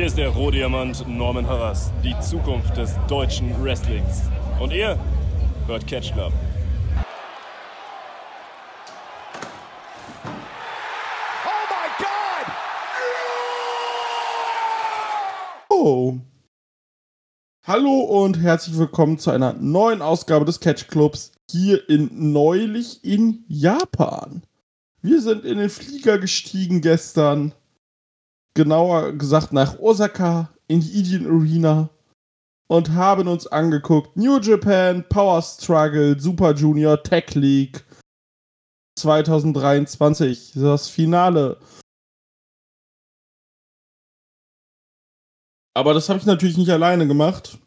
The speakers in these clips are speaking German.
Hier ist der Rohdiamant Norman Harras, die Zukunft des deutschen Wrestlings. Und ihr hört Catch Club. Oh. Hallo und herzlich willkommen zu einer neuen Ausgabe des Catch Clubs hier in neulich in Japan. Wir sind in den Flieger gestiegen gestern. Genauer gesagt nach Osaka in die Indian Arena und haben uns angeguckt New Japan Power Struggle Super Junior Tech League 2023, das Finale. Aber das habe ich natürlich nicht alleine gemacht,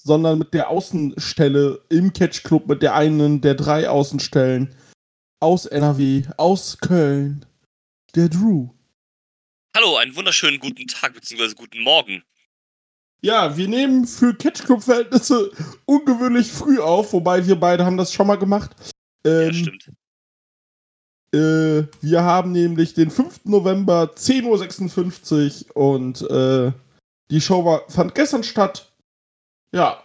sondern mit der Außenstelle im Catch Club, mit der einen der drei Außenstellen aus NRW, aus Köln, der Drew. Hallo, einen wunderschönen guten Tag bzw. guten Morgen. Ja, wir nehmen für Catch Club-Verhältnisse ungewöhnlich früh auf, wobei wir beide haben das schon mal gemacht. Ähm, ja, stimmt. Äh, wir haben nämlich den 5. November 10.56 Uhr und äh, die Show war, fand gestern statt. Ja.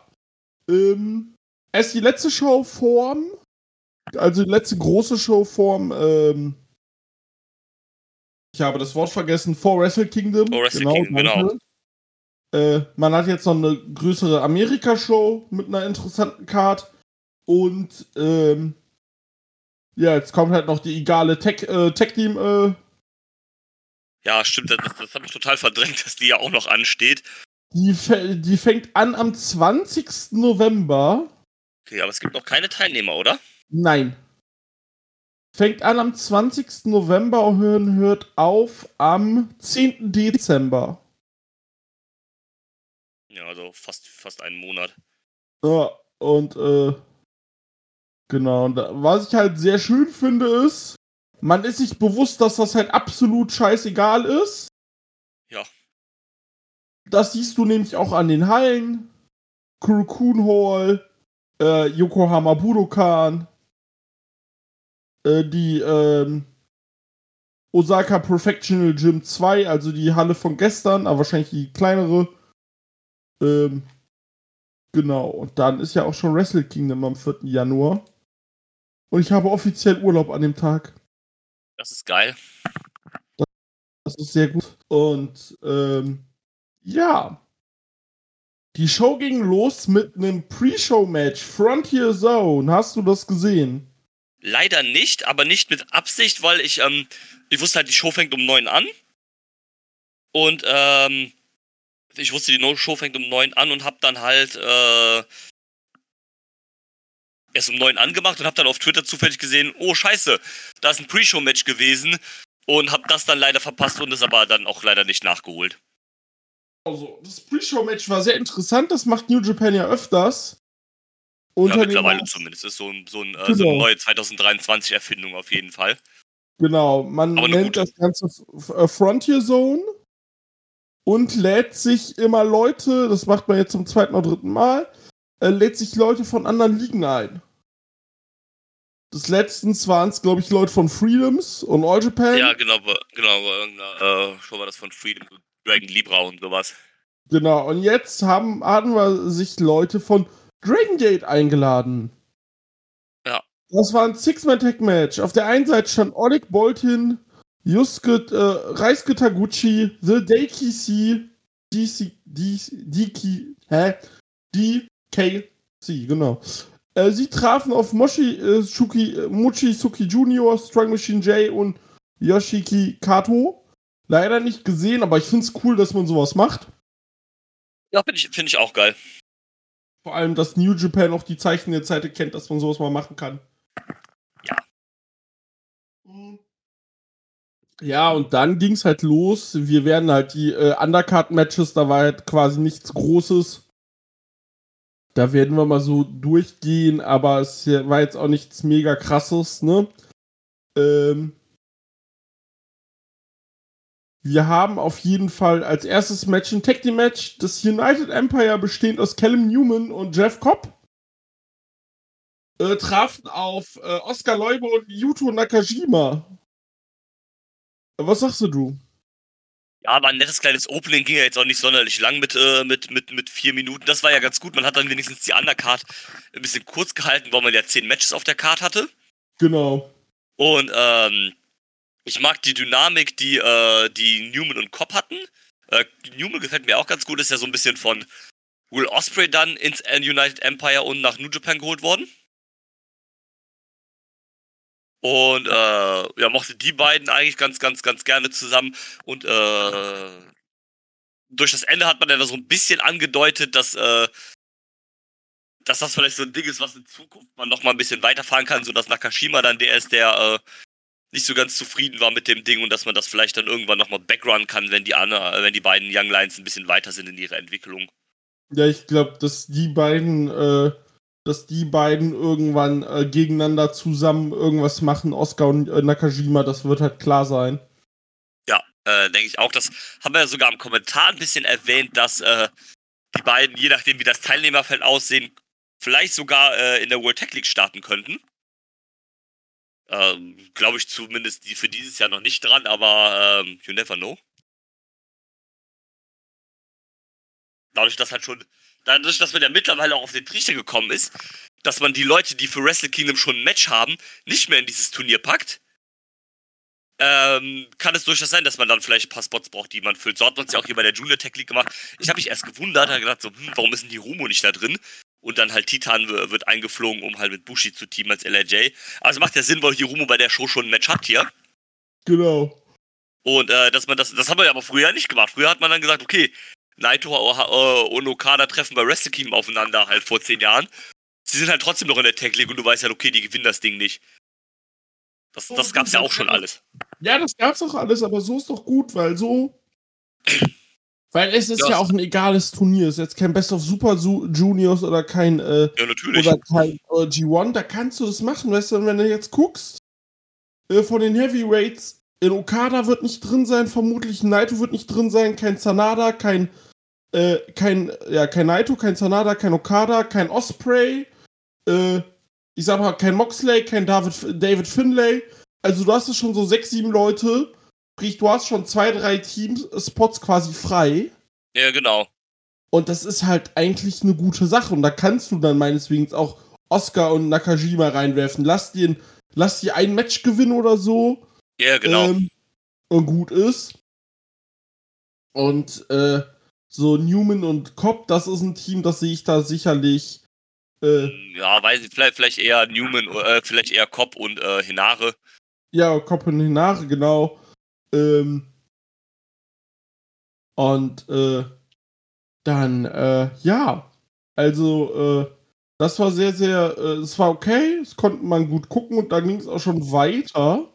Ähm, erst die letzte Showform, also die letzte große Showform, ähm, ich habe das Wort vergessen, For Wrestle Kingdom. For Wrestle genau, Kingdom, genau. Äh, man hat jetzt noch eine größere Amerika-Show mit einer interessanten Card. Und ähm, ja, jetzt kommt halt noch die egale Tech-Team. Tech äh, ja, stimmt, das, das habe ich total verdrängt, dass die ja auch noch ansteht. Die, die fängt an am 20. November. Okay, aber es gibt noch keine Teilnehmer, oder? Nein. Fängt an am 20. November und hört auf am 10. Dezember. Ja, also fast, fast einen Monat. Ja, und äh, genau. Und was ich halt sehr schön finde, ist, man ist sich bewusst, dass das halt absolut scheißegal ist. Ja. Das siehst du nämlich auch an den Hallen. Kurokun Hall, äh, Yokohama Budokan, äh, die ähm, Osaka Perfectional Gym 2, also die Halle von gestern, aber wahrscheinlich die kleinere. Ähm, genau, und dann ist ja auch schon Wrestle Kingdom am 4. Januar. Und ich habe offiziell Urlaub an dem Tag. Das ist geil. Das, das ist sehr gut. Und ähm, ja. Die Show ging los mit einem Pre-Show-Match. Frontier Zone. Hast du das gesehen? Leider nicht, aber nicht mit Absicht, weil ich, ähm, ich wusste halt, die Show fängt um neun an. Und, ähm, ich wusste, die Show fängt um neun an und hab dann halt, äh, erst um neun angemacht und hab dann auf Twitter zufällig gesehen, oh scheiße, da ist ein Pre-Show-Match gewesen und hab das dann leider verpasst und es aber dann auch leider nicht nachgeholt. Also, das Pre-Show-Match war sehr interessant, das macht New Japan ja öfters. Ja, mittlerweile zumindest. Ist so, ein, so, ein, genau. so eine genau. neue 2023-Erfindung auf jeden Fall. Genau, man nennt das Ganze äh, Frontier Zone und lädt sich immer Leute, das macht man jetzt zum zweiten oder dritten Mal, äh, lädt sich Leute von anderen Ligen ein. Das letztens waren es, glaube ich, Leute von Freedoms und All Japan. Ja, genau, genau, äh, schon war das von Freedom, Dragon Libra und sowas. Genau, und jetzt haben, hatten wir sich Leute von Dragon Gate eingeladen. Ja. Das war ein Six-Man-Tag-Match. Auf der einen Seite stand Oleg Boltin, Yusuke, äh, Reisuke Taguchi, The DC, DC, DC, hä? DKC, genau. Äh, sie trafen auf Moshi, äh, Shuki, äh, Mochizuki Junior, Strong Machine J und Yoshiki Kato. Leider nicht gesehen, aber ich finde es cool, dass man sowas macht. Ja, finde ich, find ich auch geil. Vor allem, dass New Japan auch die Zeichen der Zeit kennt, dass man sowas mal machen kann. Ja. Ja, und dann ging es halt los. Wir werden halt die äh, Undercard-Matches, da war halt quasi nichts Großes. Da werden wir mal so durchgehen, aber es war jetzt auch nichts mega krasses, ne? Ähm, wir haben auf jeden Fall als erstes Match ein Tag Team Match. Das United Empire bestehend aus Callum Newman und Jeff Cobb. Äh, trafen auf äh, Oscar Leube und Yuto Nakajima. Was sagst du? Ja, war ein nettes kleines Opening, ging ja jetzt auch nicht sonderlich lang mit, äh, mit, mit, mit vier Minuten. Das war ja ganz gut. Man hat dann wenigstens die Undercard ein bisschen kurz gehalten, weil man ja zehn Matches auf der Card hatte. Genau. Und ähm, ich mag die Dynamik, die, äh, die Newman und Cobb hatten. Äh, Newman gefällt mir auch ganz gut, ist ja so ein bisschen von Will Osprey dann ins United Empire und nach New Japan geholt worden. Und äh, ja, mochte die beiden eigentlich ganz, ganz, ganz gerne zusammen. Und äh, durch das Ende hat man dann so ein bisschen angedeutet, dass, äh, dass das vielleicht so ein Ding ist, was in Zukunft man noch mal ein bisschen weiterfahren kann, sodass Nakashima dann der ist, der äh, nicht so ganz zufrieden war mit dem Ding und dass man das vielleicht dann irgendwann noch mal backrunnen kann, wenn die, Anna, wenn die beiden Young Lions ein bisschen weiter sind in ihrer Entwicklung. Ja, ich glaube, dass die beiden äh, dass die beiden irgendwann äh, gegeneinander zusammen irgendwas machen, Oscar und äh, Nakajima, das wird halt klar sein. Ja, äh, denke ich auch. Das haben wir ja sogar im Kommentar ein bisschen erwähnt, dass äh, die beiden, je nachdem wie das Teilnehmerfeld aussehen, vielleicht sogar äh, in der World Tech League starten könnten. Ähm, Glaube ich zumindest die für dieses Jahr noch nicht dran, aber ähm, you never know. Dadurch, dass halt schon dadurch, dass man ja mittlerweile auch auf den Trichter gekommen ist, dass man die Leute, die für Wrestle Kingdom schon ein Match haben, nicht mehr in dieses Turnier packt, ähm, kann es durchaus sein, dass man dann vielleicht ein paar Spots braucht, die man füllt. So hat man es ja auch hier bei der Junior Tech League gemacht. Ich habe mich erst gewundert, habe gedacht, so, hm, warum ist denn die Rumo nicht da drin? Und dann halt Titan wird eingeflogen, um halt mit Bushi zu teamen als LRJ. Also macht ja Sinn, weil Hirumo bei der Show schon ein Match hat hier. Genau. Und äh, dass man das, das haben wir ja aber früher nicht gemacht. Früher hat man dann gesagt, okay, Naito äh, und Okada treffen bei Wrestle Kingdom aufeinander halt vor zehn Jahren. Sie sind halt trotzdem noch in der Tag League und du weißt halt, okay, die gewinnen das Ding nicht. Das, das gab's ja auch schon alles. Ja, das gab's auch alles, aber so ist doch gut, weil so. Weil es ist ja, ja auch ein egales Turnier. Es ist jetzt kein Best of Super Juniors oder kein, äh, ja, natürlich. Oder kein äh, G1. Da kannst du das machen, weißt du, wenn du jetzt guckst, äh, von den Heavyweights, in Okada wird nicht drin sein, vermutlich Naito wird nicht drin sein, kein Sanada, kein äh, kein, ja, kein Naito, kein Sanada, kein Okada, kein Osprey, äh, ich sag mal, kein Moxley, kein David, David Finlay. Also du hast ja schon so sechs, sieben Leute, sprich, du hast schon zwei, drei Teams-Spots quasi frei. Ja, genau. Und das ist halt eigentlich eine gute Sache. Und da kannst du dann meineswegen auch Oscar und Nakajima reinwerfen. Lass dir, lass dir ein Match gewinnen oder so. Ja, genau. Ähm, und gut ist. Und äh, so Newman und Cobb, das ist ein Team, das sehe ich da sicherlich. Äh, ja, weiß ich, vielleicht, vielleicht eher Newman, äh, vielleicht eher Cobb und äh, Hinare. Ja, Cobb und Hinare, genau. Ähm, und äh, dann, äh, ja. Also, äh, das war sehr, sehr, äh, es war okay, es konnte man gut gucken und dann ging es auch schon weiter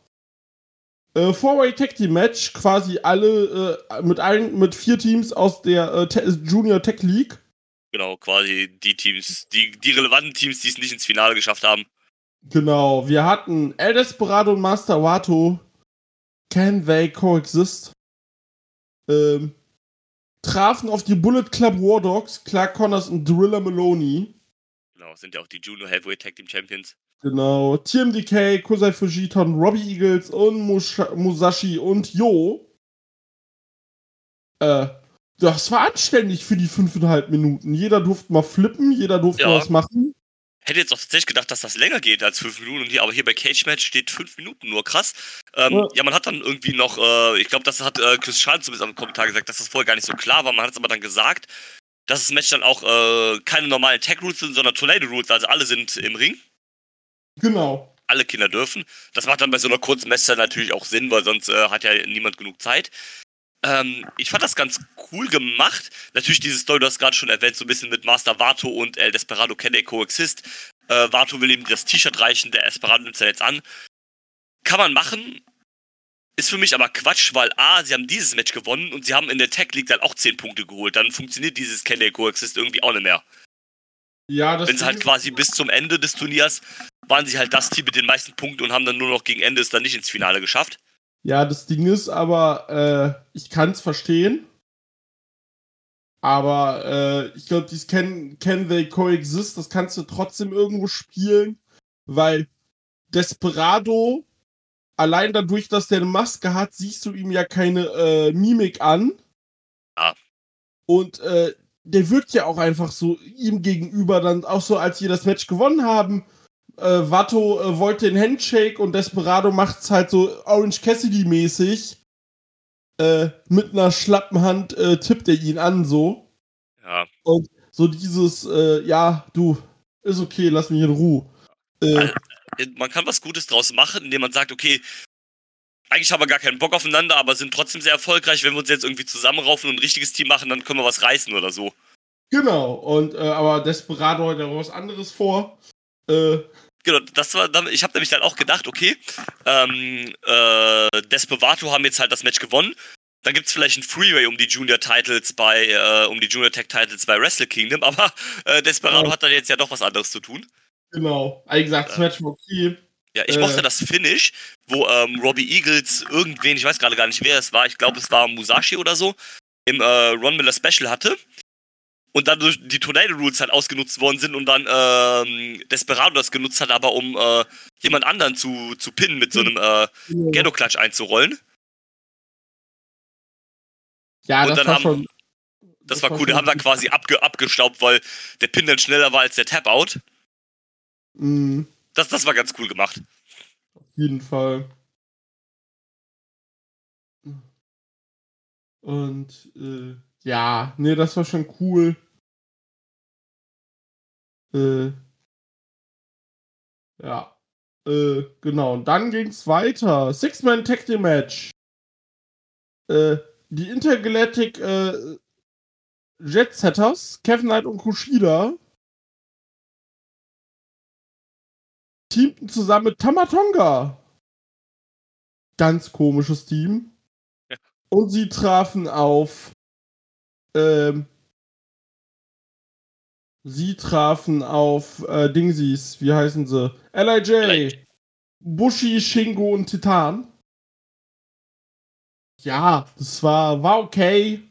äh, Four-Way Tag Team Match, quasi alle äh, mit allen, mit vier Teams aus der äh, Junior Tech League. Genau, quasi die Teams, die, die relevanten Teams, die es nicht ins Finale geschafft haben. Genau, wir hatten El Desperado und Master Wato. Can they coexist? Ähm, trafen auf die Bullet Club War Dogs, Clark Connors und Driller Maloney. Genau, sind ja auch die Junior Heavyweight Tag Team Champions. Genau. TMDK, Kusai Fujiton, Robbie Eagles und Musha Musashi und Yo. Äh, das war anständig für die fünfeinhalb Minuten. Jeder durfte mal flippen, jeder durfte ja. was machen. Hätte jetzt auch tatsächlich gedacht, dass das länger geht als fünf Minuten, aber hier bei Cage Match steht fünf Minuten nur. Krass. Ähm, ja. ja. man hat dann irgendwie noch, äh, ich glaube, das hat äh, Chris Schal zumindest am Kommentar gesagt, dass das vorher gar nicht so klar war. Man hat es aber dann gesagt, dass das Match dann auch äh, keine normalen Tag Rules sind, sondern Tornado Rules, also alle sind im Ring. Genau. Alle Kinder dürfen. Das macht dann bei so einer kurzen Messer natürlich auch Sinn, weil sonst äh, hat ja niemand genug Zeit. Ähm, ich fand das ganz cool gemacht. Natürlich diese Story, du hast gerade schon erwähnt, so ein bisschen mit Master Vato und El Desperado can they coexist. Äh, Vato will ihm das T-Shirt reichen, der Desperado nimmt es ja jetzt an. Kann man machen. Ist für mich aber Quatsch, weil A, sie haben dieses Match gewonnen und sie haben in der Tech League dann auch 10 Punkte geholt. Dann funktioniert dieses Can they coexist irgendwie auch nicht mehr. Ja, das Wenn sie halt quasi bis zum Ende des Turniers waren sie halt das Team mit den meisten Punkten und haben dann nur noch gegen Ende es dann nicht ins Finale geschafft. Ja, das Ding ist aber, äh, ich kann es verstehen. Aber äh, ich glaube, dieses can, can They Coexist, das kannst du trotzdem irgendwo spielen, weil Desperado allein dadurch, dass der eine Maske hat, siehst du ihm ja keine äh, Mimik an. Ja. Und äh, der wirkt ja auch einfach so ihm gegenüber dann auch so, als sie das Match gewonnen haben. Äh, Watto äh, wollte den Handshake und Desperado macht's halt so Orange Cassidy mäßig. Äh, mit einer schlappen Hand äh, tippt er ihn an so. Ja. Und so dieses, äh, ja, du, ist okay, lass mich in Ruhe. Äh, Also, Man kann was Gutes draus machen, indem man sagt, okay, eigentlich haben wir gar keinen Bock aufeinander, aber sind trotzdem sehr erfolgreich. Wenn wir uns jetzt irgendwie zusammenraufen und ein richtiges Team machen, dann können wir was reißen oder so. genau. Und äh, aber Desperado hat ja was anderes vor. Äh, Genau, das war, ich habe nämlich dann auch gedacht, okay, ähm, äh, Desperado haben jetzt halt das Match gewonnen. Dann gibt's vielleicht ein Freeway um die Junior Titles bei, äh, um die Junior Tech Titles bei Wrestle Kingdom, aber äh, Desperado Ja. hat dann jetzt ja doch was anderes zu tun. genau. Wie gesagt, das Ja. Match okay. Ja, ich Äh. mochte das Finish, wo ähm, Robbie Eagles irgendwen, ich weiß gerade gar nicht, wer es war, ich glaube, es war Musashi oder so, im äh, Ron Miller Special hatte. Und dann durch die Tornado Rules halt ausgenutzt worden sind und dann ähm, Desperado das genutzt hat, aber um äh, jemand anderen zu, zu pinnen mit so einem äh, Ghetto-Klatsch einzurollen. Ja, Und das dann war haben- schon. Das, war cool, die schon haben dann gut. quasi abge abgestaubt, weil der Pin dann schneller war als der Tap-Out. Mhm, Das, das war ganz cool gemacht. auf jeden Fall. Und äh, ja, nee, das war schon cool. Äh, ja. Äh, genau. Und dann ging's weiter. Six-Man Tag Team Match. Äh, die Intergalactic äh, Jet Setters, Kevin Knight und Kushida, teamten zusammen mit Tamatonga. Ganz komisches Team. Ja. Und sie trafen auf. Ähm, sie trafen auf äh, Dingsies, wie heißen sie? LIJ. Bushi, Shingo und Titan. Ja, das war, war okay.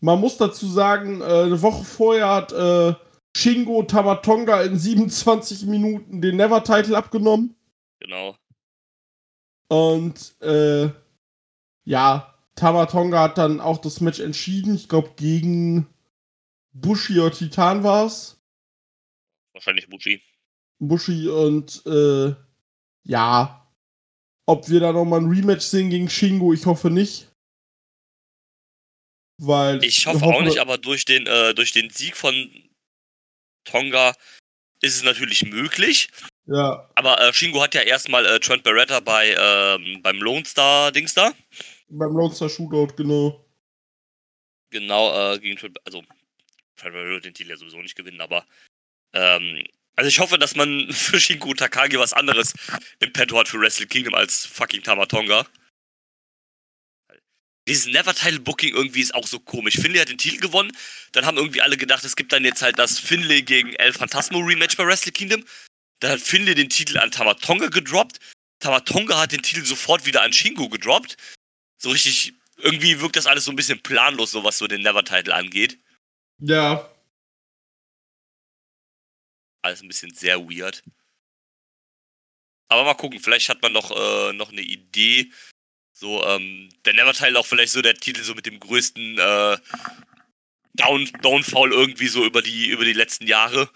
Man muss dazu sagen, äh, eine Woche vorher hat äh, Shingo Tamatonga in 27 Minuten den Never-Title abgenommen. Genau. Und äh, ja, Tamatonga hat dann auch das Match entschieden. Ich glaube, gegen Bushi oder Titan war es. Wahrscheinlich Bushi. Bushi und äh, ja. Ob wir da nochmal ein Rematch sehen gegen Shingo, ich hoffe nicht. Weil Ich hoffe auch nicht, aber durch den, äh, durch den Sieg von Tonga ist es natürlich möglich. Ja, Aber äh, Shingo hat ja erstmal äh, Trent Beretta bei, ähm, beim Lone Star Dings da. beim Lone Star Shootout, genau. Genau, äh, gegen Trent, also Beretta wird den Titel ja sowieso nicht gewinnen, aber ähm, also ich hoffe, dass man für Shingo Takagi was anderes im Petto hat für Wrestle Kingdom als fucking Tamatonga. Dieses Never-Title-Booking irgendwie ist auch so komisch. Finlay hat den Titel gewonnen, dann haben irgendwie alle gedacht, es gibt dann jetzt halt das Finlay gegen El Phantasmo Rematch bei Wrestle Kingdom. Dann hat Finlay den Titel an Tamatonga gedroppt. Tamatonga hat den Titel sofort wieder an Shingo gedroppt. So richtig, irgendwie wirkt das alles so ein bisschen planlos, so was so den Never-Title angeht. Ja, Alles ein bisschen sehr weird. Aber mal gucken, vielleicht hat man noch, äh, noch eine Idee. So, ähm, der Never-Title auch vielleicht so der Titel so mit dem größten äh, Down Downfall irgendwie so über die, über die letzten Jahre.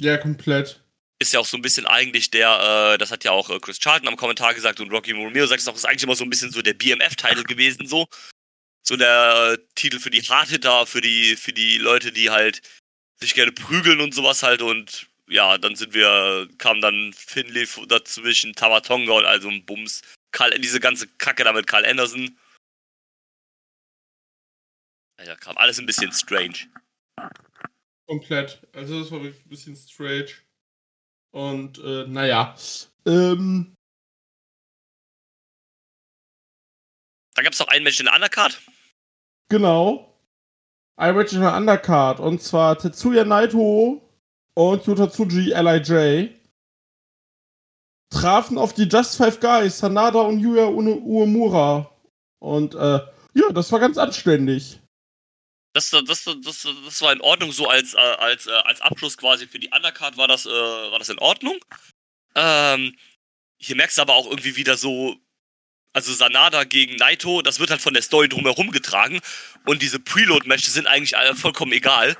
ja, komplett. Ist ja auch so ein bisschen eigentlich der, äh, das hat ja auch äh, Chris Charlton am Kommentar gesagt und Rocky Romero sagt es auch, ist eigentlich immer so ein bisschen so der BMF-Titel gewesen, so. So der äh, Titel für die Hardhitter, für die, für die Leute, die halt sich gerne prügeln und sowas halt und ja, dann sind wir, kam dann Finlay f- dazwischen, Tamatonga und also ein Bums. Karl, diese ganze Kacke da mit Karl Anderson. Alter, kam alles ein bisschen strange. Komplett. Also das war wirklich ein bisschen strange. Und äh, naja. Ähm, Da gab es noch ein Match in der Undercard. Genau. Der Undercard. Und zwar Tetsuya Naito und Yuta Tsuji LIJ trafen auf die Just Five Guys, Sanada und Yuya Uemura. Und äh, ja, das war ganz anständig. Das, das, das, das, das war in Ordnung, so als, äh, als, äh, als Abschluss quasi für die Undercard war das, äh, war das in Ordnung. Ähm, hier merkst du aber auch irgendwie wieder so, also Sanada gegen Naito, das wird halt von der Story drumherum getragen und diese Preload-Matches sind eigentlich alle vollkommen egal.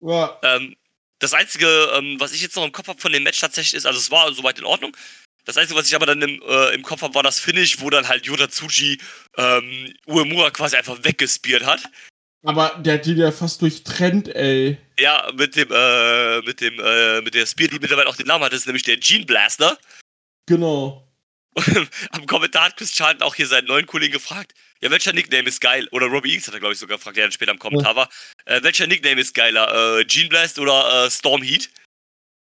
Ja. Ähm, das Einzige, ähm, was ich jetzt noch im Kopf habe von dem Match tatsächlich ist, also es war soweit in Ordnung. Das Einzige, was ich aber dann im, äh, im Kopf habe, war das Finish, wo dann halt Yota Tsuji ähm, Uemura quasi einfach weggespiert hat. Aber der hat die ja fast durchtrennt, ey. Ja, mit dem, äh, mit dem, äh, mit der Spear, die mittlerweile auch den Namen hat, das ist nämlich der Gene Blaster. Genau. Und am Kommentar hat Chris Charlton auch hier seinen neuen Kollegen gefragt, ja, welcher Nickname ist geil? Oder Robbie Eagles hat er, glaube ich, sogar gefragt, der dann später im Kommentar war. Äh, welcher Nickname ist geiler? Äh, Gene Blast oder äh, Storm Heat?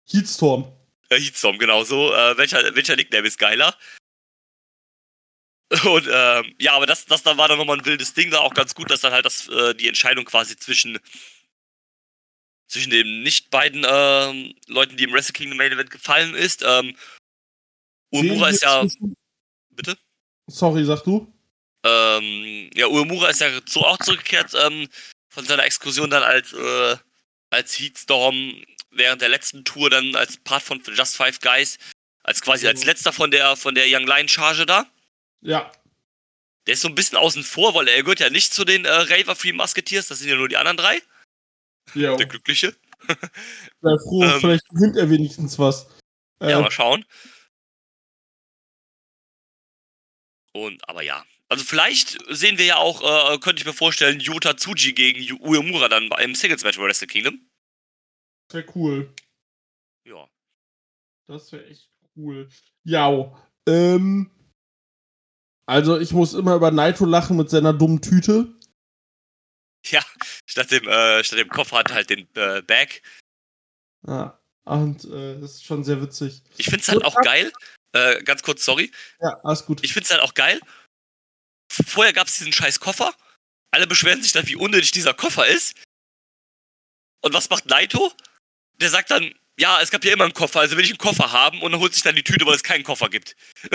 Heatstorm. Äh, Heatstorm, genau so. Äh, welcher, welcher Nickname ist geiler? Und ähm, ja, aber das, das da war dann nochmal ein wildes Ding, da auch ganz gut, dass dann halt das, äh, die Entscheidung quasi zwischen zwischen den nicht beiden ähm, Leuten, die im Wrestle Kingdom Main Event gefallen ist. Ähm, Uemura ist ja. Bitte? Sorry, sag du? Ähm, ja, Uemura ist ja so auch zurückgekehrt ähm, von seiner Exkursion dann als, äh, als Heatstorm während der letzten Tour dann als Part von Just Five Guys, als quasi als Mhm. letzter von der von der Young Lion Charge da. Ja. Der ist so ein bisschen außen vor, weil er gehört ja nicht zu den äh, Raver Free Musketeers, das sind ja nur die anderen drei. Ja. Der Glückliche. Sei froh, Ähm. vielleicht gewinnt er wenigstens was. Äh, Ja, mal schauen. Und, aber ja. Also vielleicht sehen wir ja auch, äh, könnte ich mir vorstellen, Yota Tsuji gegen Uemura dann beim Singles Match bei Wrestle Kingdom. das wäre cool. Ja. Das wäre echt cool. Ja. Ähm. Also, ich muss immer über Naito lachen mit seiner dummen Tüte. Ja, statt dem, äh, statt dem Koffer hat er halt den äh, Bag. Ja. Und äh, das ist schon sehr witzig. Ich find's halt auch geil. Äh, ganz kurz, sorry. Ja, alles gut. Ich find's halt auch geil. Vorher gab's diesen scheiß Koffer. Alle beschweren sich dann, wie unnötig dieser Koffer ist. Und was macht Naito? Der sagt dann, ja, es gab ja immer einen Koffer, also will ich einen Koffer haben und dann holt sich dann die Tüte, weil es keinen Koffer gibt.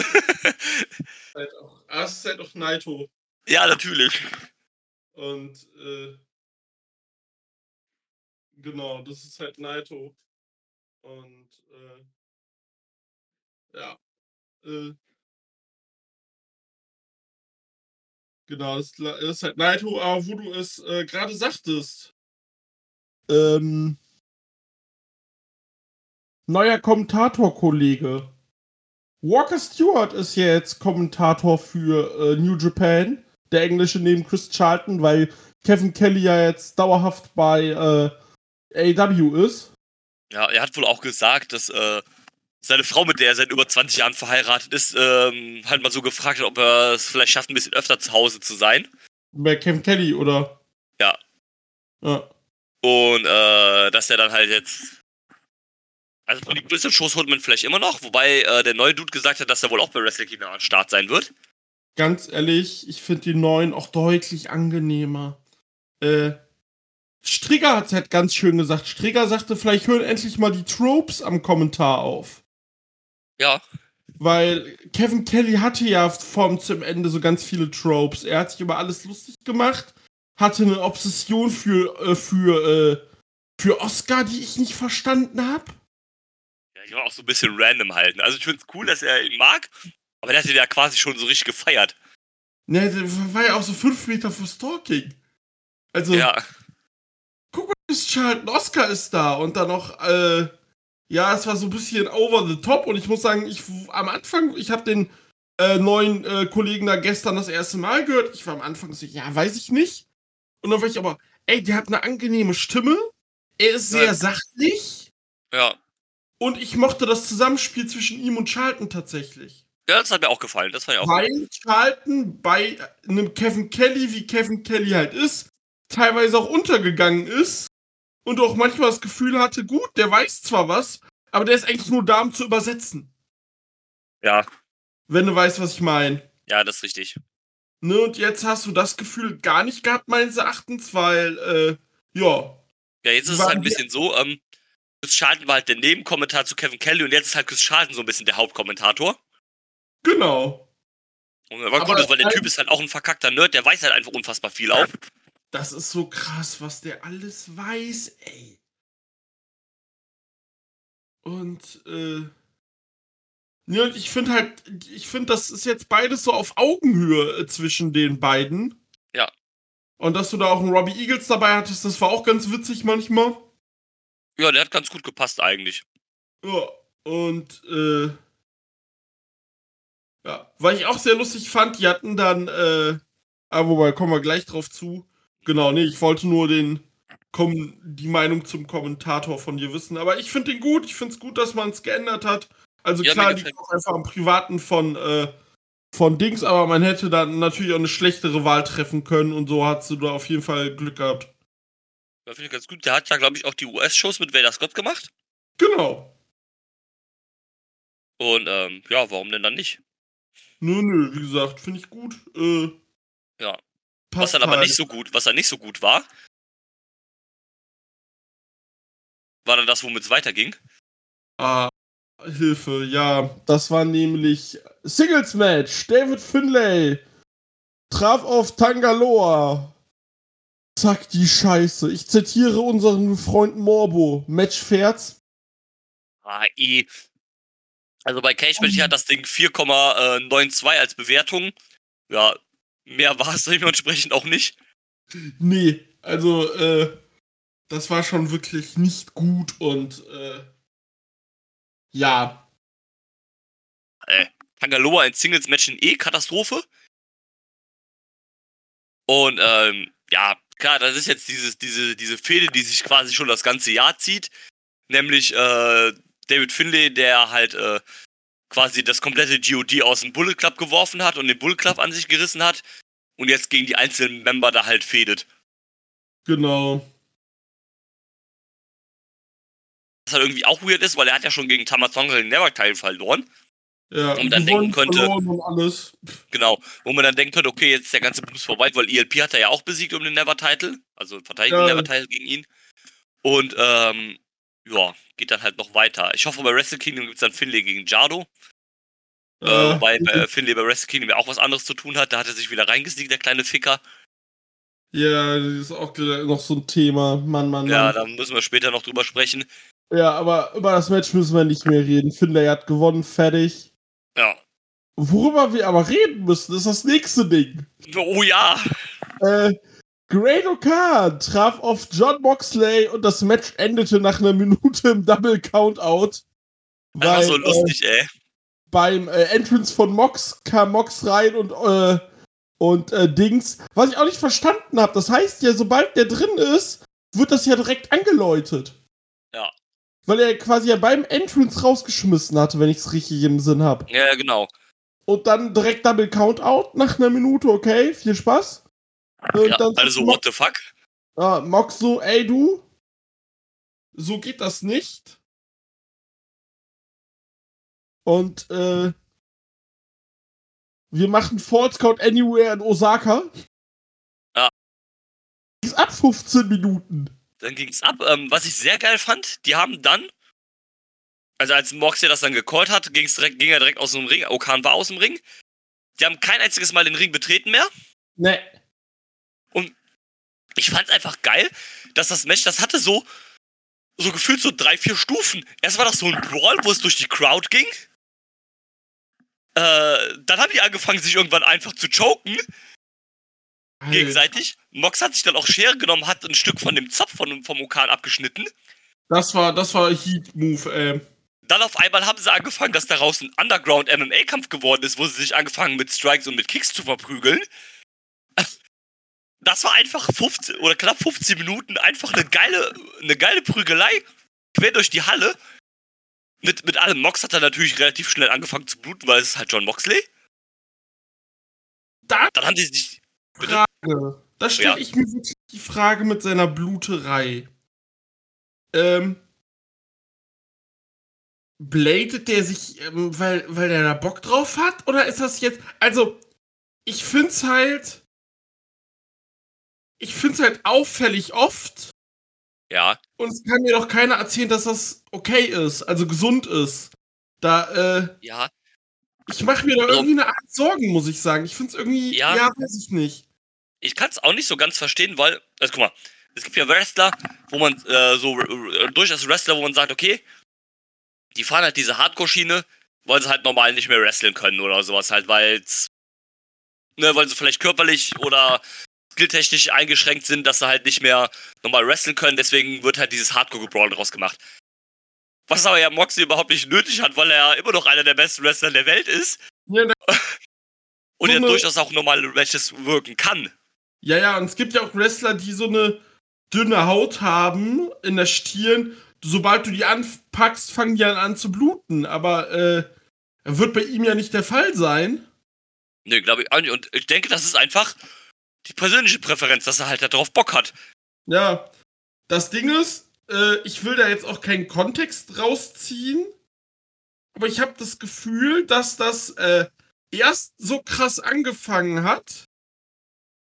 halt auch, das ist halt auch Naito. ja, natürlich. Und äh, genau, das ist halt Naito. Und äh, ja. Äh, genau, das ist halt Naito, aber wo du es äh, gerade sagtest. Ähm, neuer Kommentator-Kollege. Walker Stewart ist jetzt Kommentator für äh, New Japan der Englische neben Chris Charlton, weil Kevin Kelly ja jetzt dauerhaft bei äh, AW ist. Ja, er hat wohl auch gesagt, dass äh, seine Frau, mit der er seit über 20 Jahren verheiratet ist, ähm, halt mal so gefragt hat, ob er es vielleicht schafft, ein bisschen öfter zu Hause zu sein. Bei Kevin Kelly, oder? Ja. Ja. Und äh, dass er dann halt jetzt. Also von den größten Shows holt man vielleicht immer noch, wobei äh, der neue Dude gesagt hat, dass er wohl auch bei Wrestling Kingdom am Start sein wird. Ganz ehrlich, ich finde die neuen auch deutlich angenehmer. Äh, Strigger hat es halt ganz schön gesagt. Strigger sagte, vielleicht hören endlich mal die Tropes am Kommentar auf. Ja. Weil Kevin Kelly hatte ja vom zum Ende so ganz viele Tropes. Er hat sich über alles lustig gemacht, hatte eine Obsession für, äh, für, äh, für Oscar, die ich nicht verstanden habe. Ja, ich war auch so ein bisschen random halten. Also ich finde es cool, dass er ihn mag, aber der hat ihn ja quasi schon so richtig gefeiert. Ne, der war ja auch so fünf Meter vor Stalking. Also, Ja. guck mal, ist Charlton Oscar ist da und dann noch, äh, ja, es war so ein bisschen over the top und ich muss sagen, ich am Anfang, ich habe den äh, neuen äh, Kollegen da gestern das erste Mal gehört. Ich war am Anfang so, ja, weiß ich nicht. Und dann war ich aber, ey, der hat eine angenehme Stimme. Er ist sehr Ja. sachlich Ja. und ich mochte das Zusammenspiel zwischen ihm und Charlton tatsächlich. Ja, das hat mir auch gefallen. Das fand ich auch Weil Charlton bei einem Kevin Kelly, wie Kevin Kelly halt ist, teilweise auch untergegangen ist und auch manchmal das Gefühl hatte, gut, der weiß zwar was, aber der ist eigentlich nur da, um zu übersetzen. Ja, Wenn du weißt, was ich meine. ja, das ist richtig. Ne, und jetzt hast du das Gefühl gar nicht gehabt, meines Erachtens, weil, äh, ja. Ja, jetzt ist es halt ein bisschen so, ähm, Chris Charlton war halt der Nebenkommentar zu Kevin Kelly und jetzt ist halt Chris Charlton so ein bisschen der Hauptkommentator. Genau. Und war Aber gut, weil der Typ ist halt auch ein verkackter Nerd, der weiß halt einfach unfassbar viel auch. Das ist so krass, was der alles weiß, ey. Und, äh, Ja, und ich finde halt, ich finde, das ist jetzt beides so auf Augenhöhe äh, zwischen den beiden. Ja. Und dass du da auch einen Robbie Eagles dabei hattest, das war auch ganz witzig manchmal. Ja, der hat ganz gut gepasst eigentlich. Ja, und äh, ja, weil ich auch sehr lustig fand, die hatten dann, äh, ah, wobei kommen wir gleich drauf zu. Genau, nee, ich wollte nur den die Meinung zum Kommentator von dir wissen. Aber ich finde den gut. Ich finde es gut, dass man es geändert hat. Also Ja, klar, die auch einfach am Privaten von, äh, von Dings, aber man hätte dann natürlich auch eine schlechtere Wahl treffen können und so hast du da auf jeden Fall Glück gehabt. Ja, finde ich ganz gut. Der hat ja, glaube ich, auch die US-Shows mit Vader Scott gemacht. Genau. Und ähm, ja, warum denn dann nicht? Nö, nö, wie gesagt, finde ich gut. Äh, Ja. Was dann aber nicht so gut, was dann nicht so gut war, war dann das, womit es weiterging. Ah, Hilfe, ja. Das war nämlich Singles Match. David Finlay traf auf Tangaloa. Zack, die Scheiße. Ich zitiere unseren Freund Morbo. Match fährt's. Ah, eh. Also bei Cage Match hat das Ding 4,92 als Bewertung. Ja, mehr war es dementsprechend auch nicht. Nee, also, äh, das war schon wirklich nicht gut und, äh, ja. Tangaloa ein Singles-Match in E-Katastrophe. Und ähm, ja, klar, das ist jetzt dieses, diese, diese Fehde, die sich quasi schon das ganze Jahr zieht. Nämlich äh, David Finlay, der halt äh, quasi das komplette GOD aus dem Bullet Club geworfen hat und den Bullet Club an sich gerissen hat. Und jetzt gegen die einzelnen Member da halt fädet. Genau. Was halt irgendwie auch weird ist, weil er hat ja schon gegen Tamatonga den Never-Teil verloren. Ja, Und dann denken könnte-. Genau, wo man dann denken könnte, okay, jetzt ist der ganze Blues vorbei, weil ELP hat er ja auch besiegt um den Never-Title, also verteidigt Ja. den Never-Title gegen ihn. Und, ähm, ja, geht dann halt noch weiter. Ich hoffe, bei Wrestle Kingdom gibt es dann Finlay gegen Jardo, äh, Äh, wobei bei Finlay bei Wrestle Kingdom ja auch was anderes zu tun hat, da hat er sich wieder reingesiegt, der kleine Ficker. ja, das ist auch noch so ein Thema. Mann, Mann, Ja, Mann. da müssen wir später noch drüber sprechen. Ja, aber über das Match müssen wir nicht mehr reden. Finlay hat gewonnen, fertig. Ja. Worüber wir aber reden müssen, ist das nächste Ding. Oh ja, Äh, Great Khan traf auf John Moxley und das Match endete nach einer Minute im Double Countout. Weil, so äh, lustig, ey. beim äh, Entrance von Mox kam Mox rein und äh, und äh, Dings, was ich auch nicht verstanden habe. Das heißt ja, sobald der drin ist, wird das ja direkt angeläutet. Ja. Weil er quasi ja beim Entrance rausgeschmissen hatte, wenn ich es richtig im Sinn habe. Ja, genau. Und dann direkt Double Countout nach einer Minute, okay, viel Spaß. Und Ja, dann also, what the fuck? Ah, Mox so, ey du, so geht das nicht. Und äh, wir machen False Count Anywhere in Osaka. Ja. Ist ab 15 Minuten. Dann ging's ab. Ähm, was ich sehr geil fand, die haben dann, also als Moxley das dann gecallt hat, ging's direkt, ging er direkt aus dem Ring. Okan war aus dem Ring. Die haben kein einziges Mal den Ring betreten mehr. Ne. Ich fand's einfach geil, dass das Match, das hatte so, so gefühlt so drei, vier Stufen. Erst war das so ein Brawl, wo es durch die Crowd ging. Äh, dann haben die angefangen, sich irgendwann einfach zu choken, gegenseitig. Mox hat sich dann auch Schere genommen, hat ein Stück von dem Zopf von, vom Okan abgeschnitten. Das war, das war Heat Move, ey. Dann auf einmal haben sie angefangen, dass daraus ein Underground-MMA-Kampf geworden ist, wo sie sich angefangen mit Strikes und mit Kicks zu verprügeln. Das war einfach 15 oder knapp 15 Minuten einfach eine geile, eine geile Prügelei quer durch die Halle. Mit, mit allem Mox hat er natürlich relativ schnell angefangen zu bluten, weil es ist halt John Moxley. Da Dann haben die sich. Bitte? Frage. Da stelle Ja. ich mir wirklich die Frage mit seiner Bluterei. Ähm. Bladet der sich, ähm, weil, weil der da Bock drauf hat? Oder ist das jetzt. Also, ich find's halt. Ich find's halt auffällig oft. Ja, Und es kann mir doch keiner erzählen, dass das okay ist, also gesund ist. Da, äh, ja. ich mache mir da Also- irgendwie eine Art Sorgen, muss ich sagen. Ich find's irgendwie, Ja. ja weiß ich nicht. ich kann es auch nicht so ganz verstehen, weil, also guck mal, es gibt ja Wrestler, wo man äh, so äh, durchaus Wrestler, wo man sagt, okay, die fahren halt diese Hardcore-Schiene, weil sie halt normal nicht mehr wresteln können oder sowas halt, weil ne, weil sie vielleicht körperlich oder skilltechnisch eingeschränkt sind, dass sie halt nicht mehr normal wresteln können. Deswegen wird halt dieses Hardcore-Gebrawl draus gemacht. Was aber ja Moxley überhaupt nicht nötig hat, weil er ja immer noch einer der besten Wrestler der Welt ist. Ja, und so er durchaus auch normale Matches wirken kann. Ja, ja, und es gibt ja auch Wrestler, die so eine dünne Haut haben in der Stirn. Sobald du die anpackst, fangen die dann an zu bluten. Aber äh, wird bei ihm ja nicht der Fall sein. Nee, glaube ich auch nicht. Und ich denke, das ist einfach die persönliche Präferenz, dass er halt darauf Bock hat. Ja. Das Ding ist, äh, ich will da jetzt auch keinen Kontext rausziehen. Aber ich habe das Gefühl, dass das äh, erst so krass angefangen hat,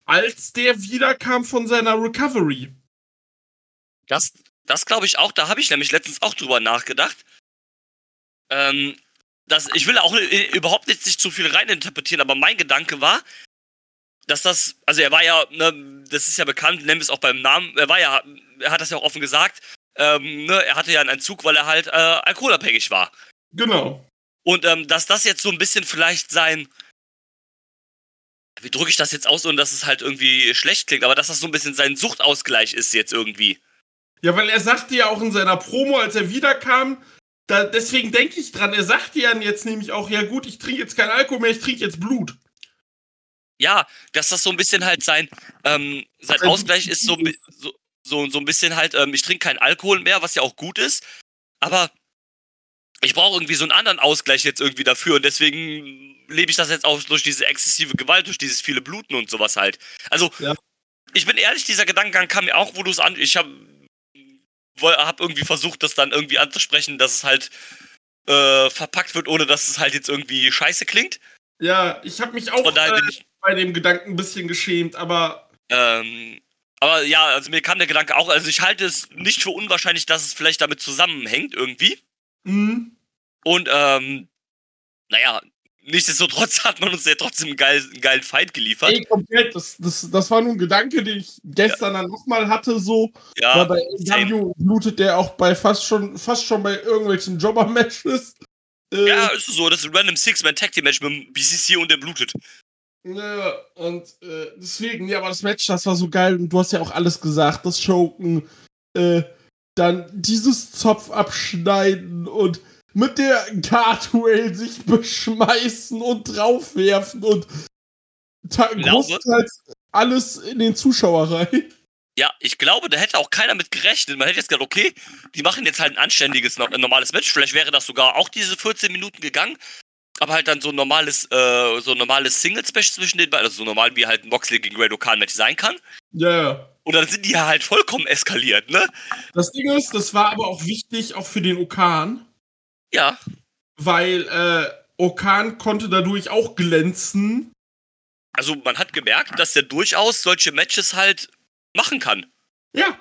als der wiederkam von seiner Recovery. Das, das glaube ich auch. Da habe ich nämlich letztens auch drüber nachgedacht. Ähm, das, ich will auch überhaupt nicht sich zu viel reininterpretieren, aber mein Gedanke war, dass das, also er war ja, ne, das ist ja bekannt, nennen wir es auch beim Namen, er war ja, er hat das ja auch offen gesagt, ähm, ne, er hatte ja einen Entzug, weil er halt äh, alkoholabhängig war. Genau. Und ähm, dass das jetzt so ein bisschen vielleicht sein, wie drücke ich das jetzt aus, ohne dass es halt irgendwie schlecht klingt, aber dass das so ein bisschen sein Suchtausgleich ist jetzt irgendwie. Ja, weil er sagte ja auch in seiner Promo, als er wiederkam, da, deswegen denke ich dran, er sagte ja jetzt nämlich auch, ja gut, ich trinke jetzt kein Alkohol mehr, ich trinke jetzt Blut. Ja, dass das so ein bisschen halt sein, ähm, sein Ausgleich ist so, so, so, so ein bisschen halt, ähm, ich trinke keinen Alkohol mehr, was ja auch gut ist, aber ich brauche irgendwie so einen anderen Ausgleich jetzt irgendwie dafür und deswegen lebe ich das jetzt auch durch diese exzessive Gewalt, durch dieses viele Bluten und sowas halt. Also, ja. ich bin ehrlich, dieser Gedankengang kam mir auch, wo du es an, ich habe hab irgendwie versucht, das dann irgendwie anzusprechen, dass es halt äh, verpackt wird, ohne dass es halt jetzt irgendwie scheiße klingt. Ja, ich habe mich auch äh, bei dem Gedanken ein bisschen geschämt, aber. Ähm, aber ja, also mir kam der Gedanke auch, also ich halte es nicht für unwahrscheinlich, dass es vielleicht damit zusammenhängt irgendwie. Mhm. Und ähm, naja, nichtsdestotrotz hat man uns ja trotzdem einen, geil, einen geilen Fight geliefert. Ey, komplett. Das, das, das war nur ein Gedanke, den ich gestern ja. dann nochmal hatte, so. Ja, weil bei AW blutet der auch bei fast schon, fast schon bei irgendwelchen Jobber-Matches. Äh, ja, ist so. Das ist ein random Six-Man-Tag-Team-Match mit dem BCC und der blutet. Ja, und äh, deswegen, ja, aber das Match, das war so geil und du hast ja auch alles gesagt. Das Choken, äh, dann dieses Zopf abschneiden und mit der Guardrail sich beschmeißen und draufwerfen und großteils alles in den Zuschauer rein. Ja, ich glaube, da hätte auch keiner mit gerechnet. Man hätte jetzt gedacht, okay, die machen jetzt halt ein anständiges, ein normales Match. Vielleicht wäre das sogar auch diese 14 Minuten gegangen. Aber halt dann so ein normales, äh, so ein normales Singles-Match zwischen den beiden. Also so normal wie halt ein Moxley gegen Red Okan-Match sein kann. Ja, ja. Und dann sind die ja halt vollkommen eskaliert, ne? Das Ding ist, das war aber auch wichtig, auch für den Okan. Ja. Weil äh, Okan konnte dadurch auch glänzen. Also man hat gemerkt, dass er durchaus solche Matches halt machen kann. Ja.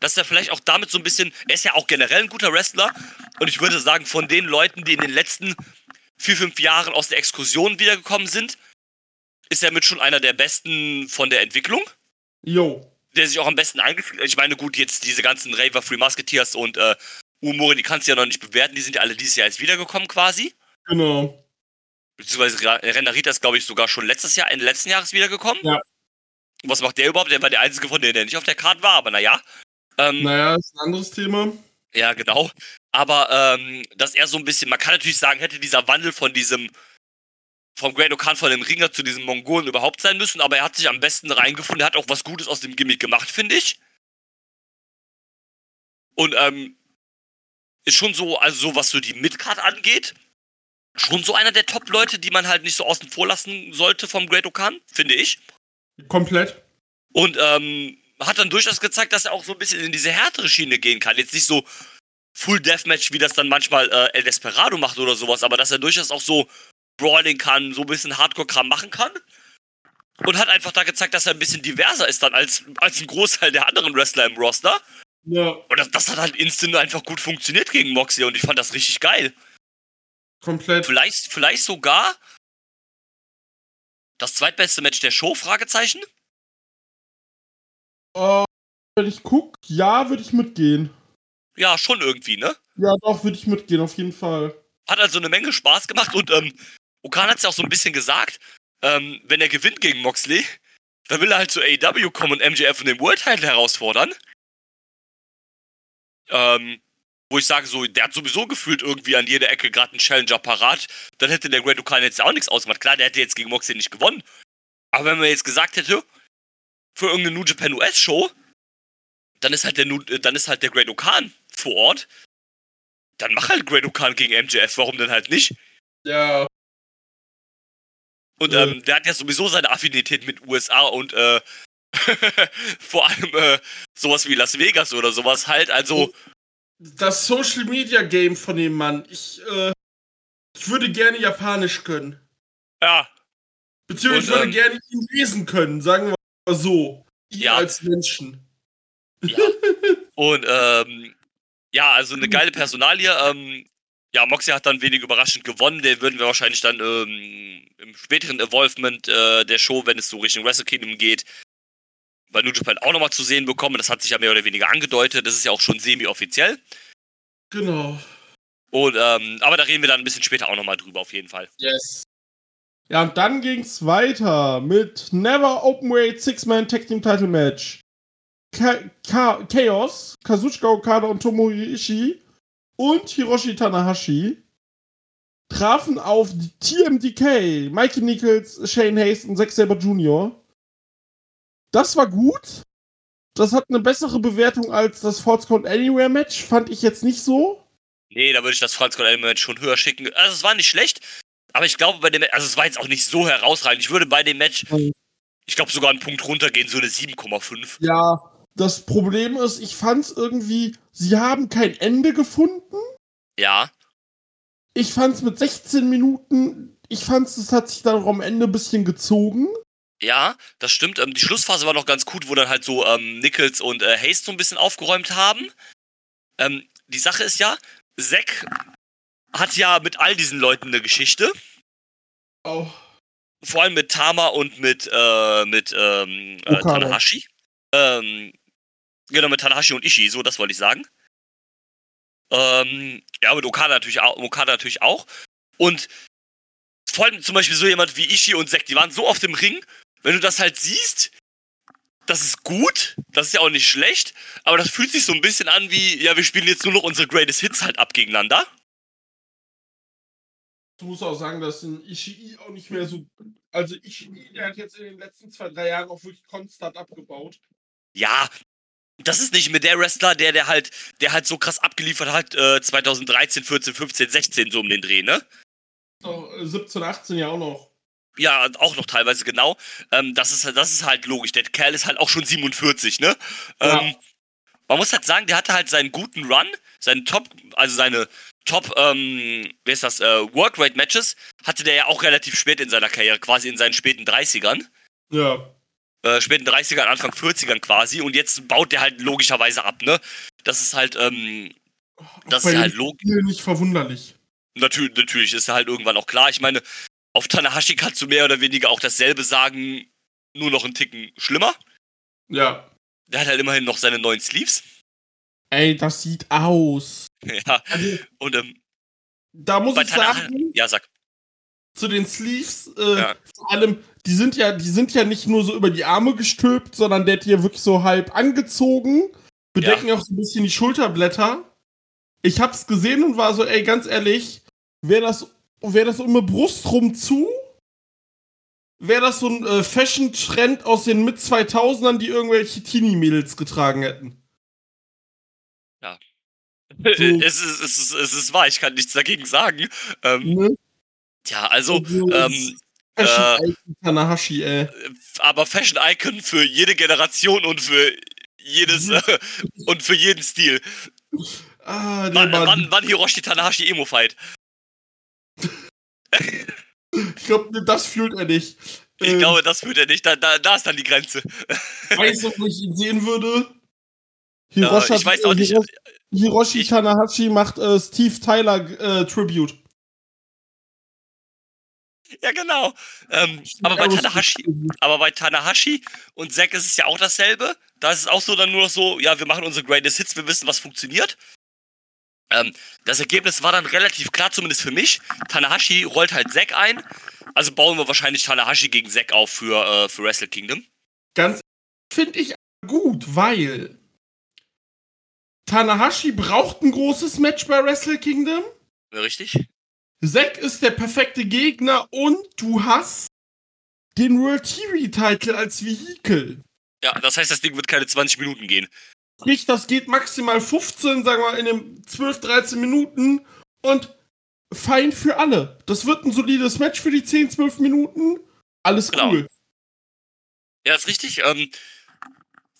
Dass er vielleicht auch damit so ein bisschen, er ist ja auch generell ein guter Wrestler und ich würde sagen, von den Leuten, die in den letzten vier, fünf Jahren aus der Exkursion wiedergekommen sind, ist er mit schon einer der besten von der Entwicklung. Jo. Der sich auch am besten eingefühlt hat. Ich meine, gut, jetzt diese ganzen Raver Free Musketeers und äh, Umori, die kannst du ja noch nicht bewerten, die sind ja alle dieses Jahr jetzt wiedergekommen quasi. Genau. Beziehungsweise Renarita ist, glaube ich, sogar schon letztes Jahr, Ende letzten Jahres wiedergekommen. Ja. Was macht der überhaupt? Der war der Einzige von denen, der nicht auf der Karte war, aber naja. Ähm, naja, ist ein anderes Thema. Ja, genau. Aber ähm, dass er so ein bisschen, man kann natürlich sagen, hätte dieser Wandel von diesem, vom Great Okan von dem Ringer zu diesem Mongolen überhaupt sein müssen, aber er hat sich am besten reingefunden, er hat auch was Gutes aus dem Gimmick gemacht, finde ich. Und ähm, ist schon so, also so was so die Midcard angeht, schon so einer der Top-Leute, die man halt nicht so außen vor lassen sollte vom Great Okan, finde ich. Komplett. Und ähm, hat dann durchaus gezeigt, dass er auch so ein bisschen in diese härtere Schiene gehen kann. Jetzt nicht so Full Deathmatch, wie das dann manchmal äh, El Desperado macht oder sowas, aber dass er durchaus auch so brawling kann, so ein bisschen Hardcore-Kram machen kann. Und hat einfach da gezeigt, dass er ein bisschen diverser ist dann als, als ein Großteil der anderen Wrestler im Roster. Ja. Und das, das hat halt instant einfach gut funktioniert gegen Moxie und ich fand das richtig geil. Komplett. Vielleicht, vielleicht sogar das zweitbeste Match der Show? Fragezeichen? Uh, wenn ich guck, ja, würde ich mitgehen. Ja, schon irgendwie, ne? Ja, doch, würde ich mitgehen, auf jeden Fall. hat also eine Menge Spaß gemacht und ähm, Okan hat es ja auch so ein bisschen gesagt, ähm, wenn er gewinnt gegen Moxley, dann will er halt zu AEW kommen und MJF in den World Title herausfordern. Ähm, wo ich sage, so, der hat sowieso gefühlt irgendwie an jeder Ecke gerade einen Challenger parat, dann hätte der Great Okan jetzt auch nichts ausgemacht. Klar, der hätte jetzt gegen Moxley nicht gewonnen. Aber wenn man jetzt gesagt hätte, für irgendeine New Japan US Show, dann ist halt der, dann ist halt der Great Okan vor Ort. Dann mach halt Great Okan gegen MJF, warum denn halt nicht? Ja. Und ähm, der hat ja sowieso seine Affinität mit USA und äh, vor allem äh, sowas wie Las Vegas oder sowas halt. Also. Das Social Media Game von dem Mann. Ich, äh, ich würde gerne Japanisch können. Ja. Beziehungsweise würde ähm, gerne ihn lesen können, sagen wir mal so. Ihn ja. als Menschen. Ja. Und ähm, ja, also eine geile Personalie. Ähm, ja, Moxie hat dann wenig überraschend gewonnen. Den würden wir wahrscheinlich dann ähm, im späteren Evolvement äh, der Show, wenn es so Richtung Wrestle Kingdom geht, bei New Japan auch nochmal zu sehen bekommen. Das hat sich ja mehr oder weniger angedeutet. Das ist ja auch schon semi-offiziell. Genau. Und, ähm, aber da reden wir dann ein bisschen später auch nochmal drüber, auf jeden Fall. Yes. Ja, und dann ging's weiter mit Never Openweight Six-Man Tag Team Title Match. Ka Ka Chaos, Kazuchika Okada und Tomohiro Ishii und Hiroshi Tanahashi trafen auf TMDK, Mikey Nichols, Shane Hayes und Zack Saber Jr. Das war gut. Das hat eine bessere Bewertung als das Falls Count Anywhere Match. Fand ich jetzt nicht so. Nee, da würde ich das Count Anywhere Match schon höher schicken. Also es war nicht schlecht, aber ich glaube bei dem also es war jetzt auch nicht so herausragend. Ich würde bei dem Match, ich glaube sogar einen Punkt runtergehen, so eine 7,5. Ja, das Problem ist, ich fand es irgendwie, sie haben kein Ende gefunden. Ja. Ich fand es mit 16 Minuten, ich fand es, hat sich dann auch am Ende ein bisschen gezogen. Ja, das stimmt. Ähm, die Schlussphase war noch ganz gut, wo dann halt so ähm, Nichols und äh, Haste so ein bisschen aufgeräumt haben. Ähm, die Sache ist ja, Zack hat ja mit all diesen Leuten eine Geschichte. Oh. Vor allem mit Tama und mit, äh, mit ähm, äh, Tanahashi. Ähm, genau, mit Tanahashi und Ishii, so, das wollte ich sagen. Ähm, ja, mit Okada natürlich auch, Okada natürlich auch. Und vor allem zum Beispiel so jemand wie Ishii und Zack, die waren so oft im Ring wenn du das halt siehst, das ist gut, das ist ja auch nicht schlecht, aber das fühlt sich so ein bisschen an wie, ja, wir spielen jetzt nur noch unsere Greatest Hits halt ab gegeneinander. Du musst auch sagen, dass ein Ishii auch nicht mehr so. Also Ishii, der hat jetzt in den letzten zwei, drei Jahren auch wirklich konstant abgebaut. Ja, das ist nicht mehr der Wrestler, der, der halt, der halt so krass abgeliefert hat, äh, 2013, 14, 15, 16, so um den Dreh, ne? 17, 18 ja auch noch. Ja, auch noch teilweise genau. Ähm, das, ist, das ist halt logisch. Der Kerl ist halt auch schon 47, ne? Ja. Ähm, man muss halt sagen, der hatte halt seinen guten Run, seinen Top, also seine Top, ähm, wie ist das, äh, Workrate Matches hatte der ja auch relativ spät in seiner Karriere, quasi in seinen späten 30ern. Ja. Äh, späten 30ern, Anfang 40ern quasi. Und jetzt baut der halt logischerweise ab, ne? Das ist halt, ähm, das ist halt logisch. Nicht verwunderlich. Natürlich, natürlich ist halt irgendwann auch klar. Ich meine, auf Tanahashi kannst du mehr oder weniger auch dasselbe sagen, nur noch einen Ticken schlimmer. Ja. Der hat halt immerhin noch seine neuen Sleeves. Ey, das sieht aus. Ja. Also, und ähm, da muss ich sagen. Ja, sag. Zu den Sleeves, äh, ja. vor allem, die sind ja, die sind ja nicht nur so über die Arme gestülpt, sondern der hat hier wirklich so halb angezogen, bedecken ja. auch so ein bisschen die Schulterblätter. Ich hab's gesehen und war so, ey, ganz ehrlich, wäre das wäre das um eine Brust rum zu? Wäre das so ein äh, Fashion-Trend aus den Mit-2000ern, die irgendwelche Teenie-Mädels getragen hätten? So. Es, ist, es, ist, es ist wahr, ich kann nichts dagegen sagen. Ähm, ne? Ja, also. Ähm, Fashion Icon äh, Tanahashi, ey. Aber Fashion Icon für jede Generation und für jedes mhm. äh, und für jeden Stil. Ah, wann, wann, wann Hiroshi Tanahashi Emo Fight? ich glaube, das fühlt er nicht. Ich ähm, glaube, das fühlt er nicht. Da, da, da ist dann die Grenze. Weißt du, wo ich ihn sehen würde? Hiroshi, ja, auch nicht. Hiroshi ich, Tanahashi macht äh, Steve Tyler äh, Tribute. Ja, genau. Ähm, aber, bei Tanahashi, aber bei Tanahashi und Zack ist es ja auch dasselbe. Da ist es auch so dann nur noch so, ja, wir machen unsere Greatest Hits, wir wissen, was funktioniert. Ähm, das Ergebnis war dann relativ klar, zumindest für mich. Tanahashi rollt halt Zack ein. Also bauen wir wahrscheinlich Tanahashi gegen Zack auf für, äh, für Wrestle Kingdom. Ganz finde ich gut, weil Tanahashi braucht ein großes Match bei Wrestle Kingdom. Richtig? Zack ist der perfekte Gegner und du hast den World TV Title als Vehikel. Ja, das heißt, das Ding wird keine 20 Minuten gehen. Sprich, das geht maximal 15, sagen wir, in den 12, 13 Minuten und fein für alle. Das wird ein solides Match für die 10, 12 Minuten. Alles Genau. cool. Ja, ist richtig. Ähm,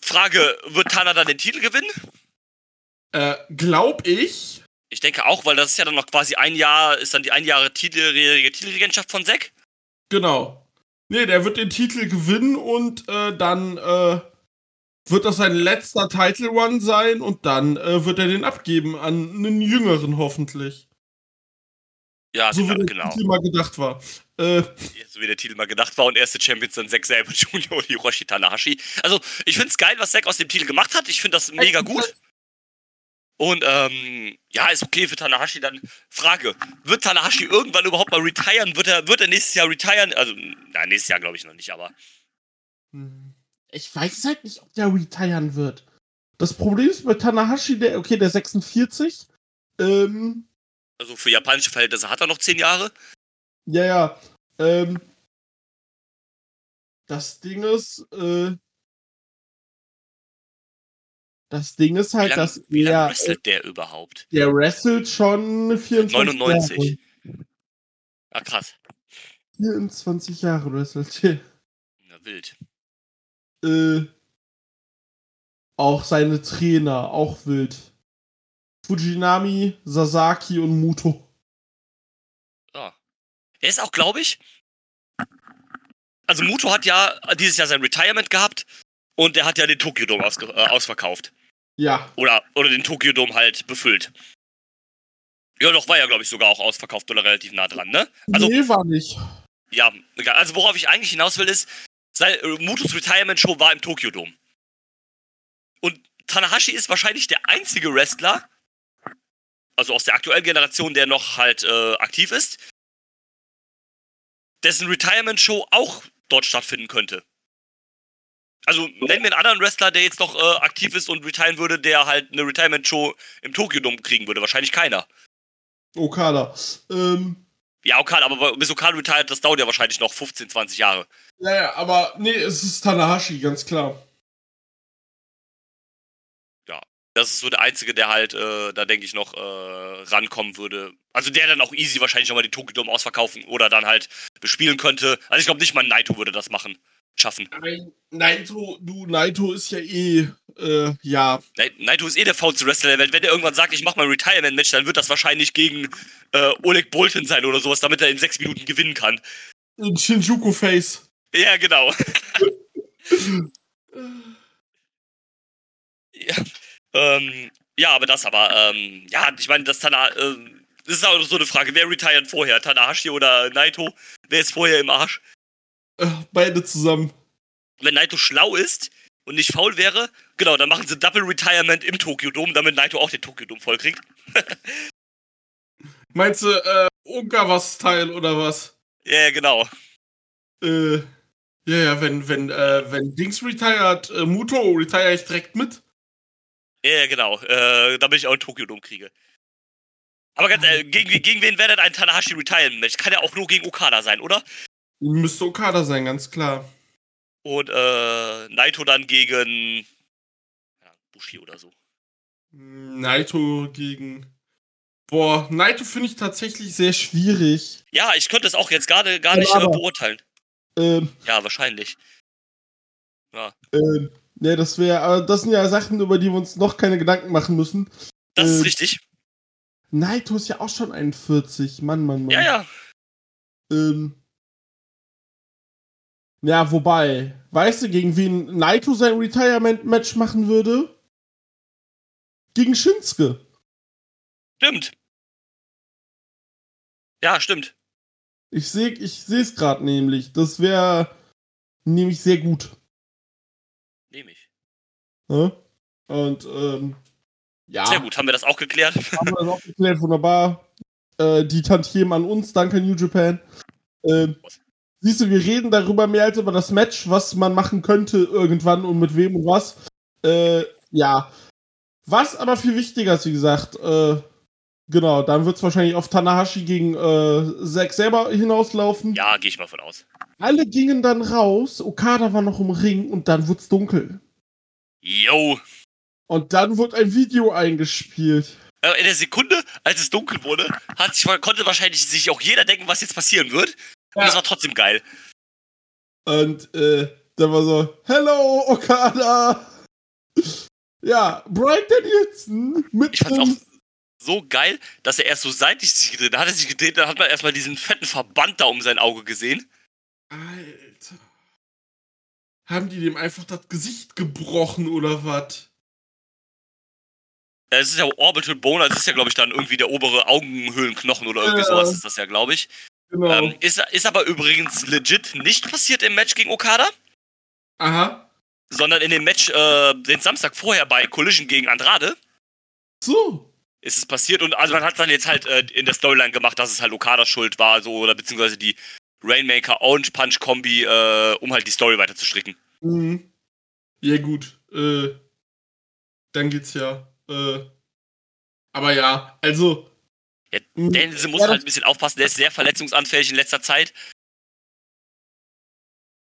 Frage, wird Tana dann den Titel gewinnen? Äh, glaub ich. Ich denke auch, weil das ist ja dann noch quasi ein Jahr, ist dann die ein Jahre Titelregentschaft von Zack. Genau. Nee, der wird den Titel gewinnen und äh, dann äh, wird das sein letzter Title Run sein und dann äh, wird er den abgeben an einen Jüngeren hoffentlich. Ja, so wie der genau. Titel mal gedacht war. Äh, So wie der Titel mal gedacht war und erste Champions dann Zack selber Junior und Hiroshi Tanahashi. Also, ich find's geil, was Zack aus dem Titel gemacht hat. Ich finde das mega gut. Und ähm, ja, ist okay für Tanahashi. Dann Frage: Wird Tanahashi irgendwann überhaupt mal retiren? Wird er, wird er nächstes Jahr retiren? Also, na, nächstes Jahr glaube ich noch nicht, aber. ich weiß halt nicht, ob der retiren wird. Das Problem ist bei Tanahashi, der, okay, der 46. Ähm, Also für japanische Verhältnisse hat er noch 10 Jahre. Ja, ja. Ähm, das Ding ist, äh, das Ding ist Wie halt, dass wie lang er, wrestelt der überhaupt? der wrestelt schon 24 99. Jahre. Ah, krass. 24 Jahre wrestelt er. Na, wild. Äh, auch seine Trainer, auch wild. Fujinami, Sasaki und Muto. Ja. Er ist auch, glaube ich. Also Muto hat ja dieses Jahr sein Retirement gehabt und er hat ja den Tokyo Dome äh, ausverkauft. Ja, Oder, oder den Tokyo Dome halt befüllt. Ja, doch, war ja, glaube ich, sogar auch ausverkauft oder relativ nah dran, ne? Also, nee, war nicht. ja, egal. also worauf ich eigentlich hinaus will, ist, sein, äh, Mutos Retirement Show war im Tokyo Dome. Und Tanahashi ist wahrscheinlich der einzige Wrestler, also aus der aktuellen Generation, der noch halt äh, aktiv ist, dessen Retirement Show auch dort stattfinden könnte. Also nennen wir einen anderen Wrestler, der jetzt noch äh, aktiv ist und retiren würde, der halt eine Retirement Show im Tokyo Dome kriegen würde. Wahrscheinlich keiner. Okada. Ähm, Ja, Okada, aber bis Okada retired, das dauert ja wahrscheinlich noch 15, 20 Jahre. ja, ja, aber nee, es ist Tanahashi, ganz klar. Das ist so der einzige, der halt, äh, da denke ich noch, äh, rankommen würde. Also der dann auch easy wahrscheinlich nochmal die Tokyo Dome ausverkaufen oder dann halt bespielen könnte. Also ich glaube nicht mal Naito würde das machen. Schaffen. Nein, Naito, du, Naito ist ja eh, äh, ja. Na- Naito ist eh der faulste Wrestler der Welt. Wenn der irgendwann sagt, ich mach mal ein Retirement-Match, dann wird das wahrscheinlich gegen äh, Oleg Bolton sein oder sowas, damit er in sechs Minuten gewinnen kann. Ein Shinjuku-Face. Ja, genau. ja, ähm, ja, aber das aber, ähm, ja, ich meine, das Tana, ähm, das ist auch so eine Frage, wer retired vorher, Tanahashi oder Naito? Wer ist vorher im Arsch? Äh, beide zusammen. Wenn Naito schlau ist und nicht faul wäre, genau, dann machen sie Double Retirement im Tokyo Dome, damit Naito auch den Tokyo Dome vollkriegt. Meinst du, äh, Ungawa-Style oder was? Ja, ja, genau. Äh, ja, ja, wenn, wenn, äh, wenn Dings retired, äh, Muto retire ich direkt mit. Ja, ja, genau, äh, damit ich auch einen Tokyo Dome kriege. Aber ganz ehrlich, gegen, gegen wen wäre denn ein Tanahashi Retirement Match? Kann ja auch nur gegen Okada sein, oder? Müsste Okada sein, ganz klar. Und äh, Naito dann gegen ja, Bushi oder so. Naito gegen. Boah, Naito finde ich tatsächlich sehr schwierig. Ja, ich könnte es auch jetzt gerade gar nicht äh, beurteilen. Ähm, Ja, wahrscheinlich. ähm, ja, das wäre, aber das sind ja Sachen, über die wir uns noch keine Gedanken machen müssen. Das ist Äh, richtig. Naito ist ja auch schon 41. Mann, Mann, Mann. Ja, ja. Ähm, ja, wobei, weißt du, gegen wen Naito sein Retirement-Match machen würde? Gegen Shinsuke. Stimmt. Ja, stimmt. Ich sehe ich es gerade nämlich. Das wäre nämlich sehr gut. Nehme ich. Ne? Und, ähm, Ja, Sehr gut, haben wir das auch geklärt. haben wir das auch geklärt, wunderbar. Äh, die Tantiemen an uns, danke New Japan. Ähm, siehst du, wir reden darüber mehr als über das Match, was man machen könnte irgendwann und mit wem und was. Äh, ja. Was aber viel wichtiger ist, wie gesagt, äh, genau, dann wird es wahrscheinlich auf Tanahashi gegen äh, Zack selber hinauslaufen. Ja, gehe ich mal von aus. Alle gingen dann raus, Okada war noch im Ring und dann wird's dunkel. Yo. Und dann wird ein Video eingespielt. Äh, In der Sekunde, als es dunkel wurde, sich, konnte wahrscheinlich sich auch jeder denken, was jetzt passieren wird. Und das war trotzdem geil. Und äh, dann war so, Hello, Okada! Ja, Brian Danielson mit Ich fand's auch so geil, dass er erst so seitlich sich gedreht hat. Da hat er sich gedreht, dann hat man erstmal diesen fetten Verband da um sein Auge gesehen. Alter. Haben die dem einfach das Gesicht gebrochen oder was? Äh, Es ist ja Orbital Bone, es ist ja, glaube ich, dann irgendwie der obere Augenhöhlenknochen oder irgendwie Ja. sowas ist das ja, glaube ich. Genau. Ähm, ist, ist aber übrigens legit nicht passiert im Match gegen Okada, Aha. sondern in dem Match äh, den Samstag vorher bei Collision gegen Andrade So. ist es passiert und also man hat dann jetzt halt äh, in der Storyline gemacht, dass es halt Okadas Schuld war, so oder beziehungsweise die Rainmaker Orange Punch Kombi, äh, um halt die Story weiter zu stricken. Mhm. Ja, gut. Äh, dann geht's ja. Äh, aber ja, also. Ja, mh, Danielson muss ja, halt ein bisschen aufpassen, der ist sehr verletzungsanfällig in letzter Zeit.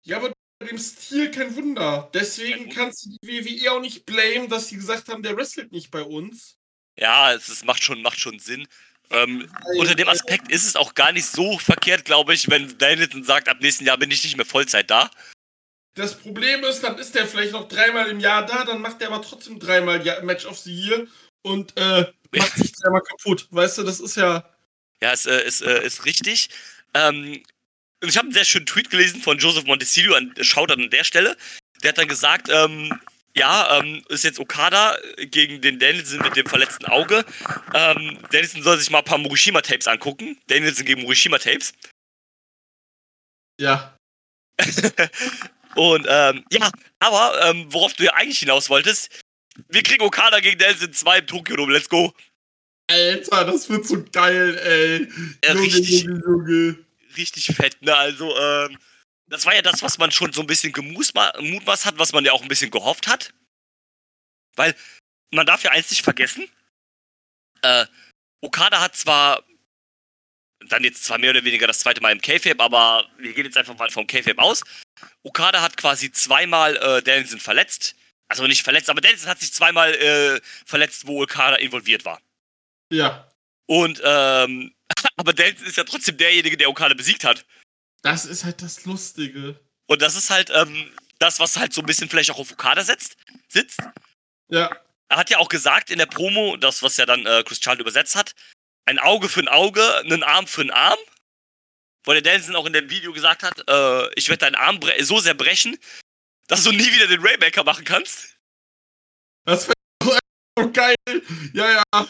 Ja, aber bei dem Stil kein Wunder. Deswegen kannst du die WWE auch nicht blamen, dass sie gesagt haben, der wrestelt nicht bei uns. Ja, es ist, macht, schon, macht schon Sinn. Ähm, Weil, unter dem Aspekt ist es auch gar nicht so verkehrt, glaube ich, wenn Danielson sagt, ab nächsten Jahr bin ich nicht mehr Vollzeit da. Das Problem ist, dann ist der vielleicht noch dreimal im Jahr da, dann macht der aber trotzdem dreimal ja, Match of the Year und äh, macht sich dreimal kaputt. Weißt du, das ist ja. Ja, ist, äh, ist, äh, ist richtig. Ähm, ich habe einen sehr schönen Tweet gelesen von Joseph Montesilio, an, schaut an der Stelle. Der hat dann gesagt, ähm, ja, ähm, ist jetzt Okada gegen den Danielson mit dem verletzten Auge. Ähm, Danielson soll sich mal ein paar Murishima-Tapes angucken. Danielson gegen Murishima-Tapes. Ja. Und ähm, ja, aber ähm, worauf du ja eigentlich hinaus wolltest, wir kriegen Okada gegen Danielson 2 im Tokyo Dome. Let's go. Alter, das wird so geil, ey. Ja, Junge, richtig. Junge, Junge. richtig fett, ne? Also, ähm, das war ja das, was man schon so ein bisschen gemutmaßt hat, was man ja auch ein bisschen gehofft hat. Weil, man darf ja eins nicht vergessen, äh, Okada hat zwar dann jetzt zwar mehr oder weniger das zweite Mal im K-Fape, aber wir gehen jetzt einfach mal vom K-Fape aus. Okada hat quasi zweimal äh, Danielson verletzt. Also nicht verletzt, aber Danielson hat sich zweimal äh, verletzt, wo Okada involviert war. Ja. Und, ähm, aber Danielson ist ja trotzdem derjenige, der Okada besiegt hat. Das ist halt das Lustige. Und das ist halt ähm, das, was halt so ein bisschen vielleicht auch auf Okada setzt, sitzt. Ja. Er hat ja auch gesagt in der Promo, das, was ja dann äh, Chris Child übersetzt hat, ein Auge für ein Auge, einen Arm für einen Arm. Weil der Danielson auch in dem Video gesagt hat, äh, ich werde deinen Arm so sehr brechen, dass du nie wieder den Raymaker machen kannst. Das wäre so geil. Ja, ja.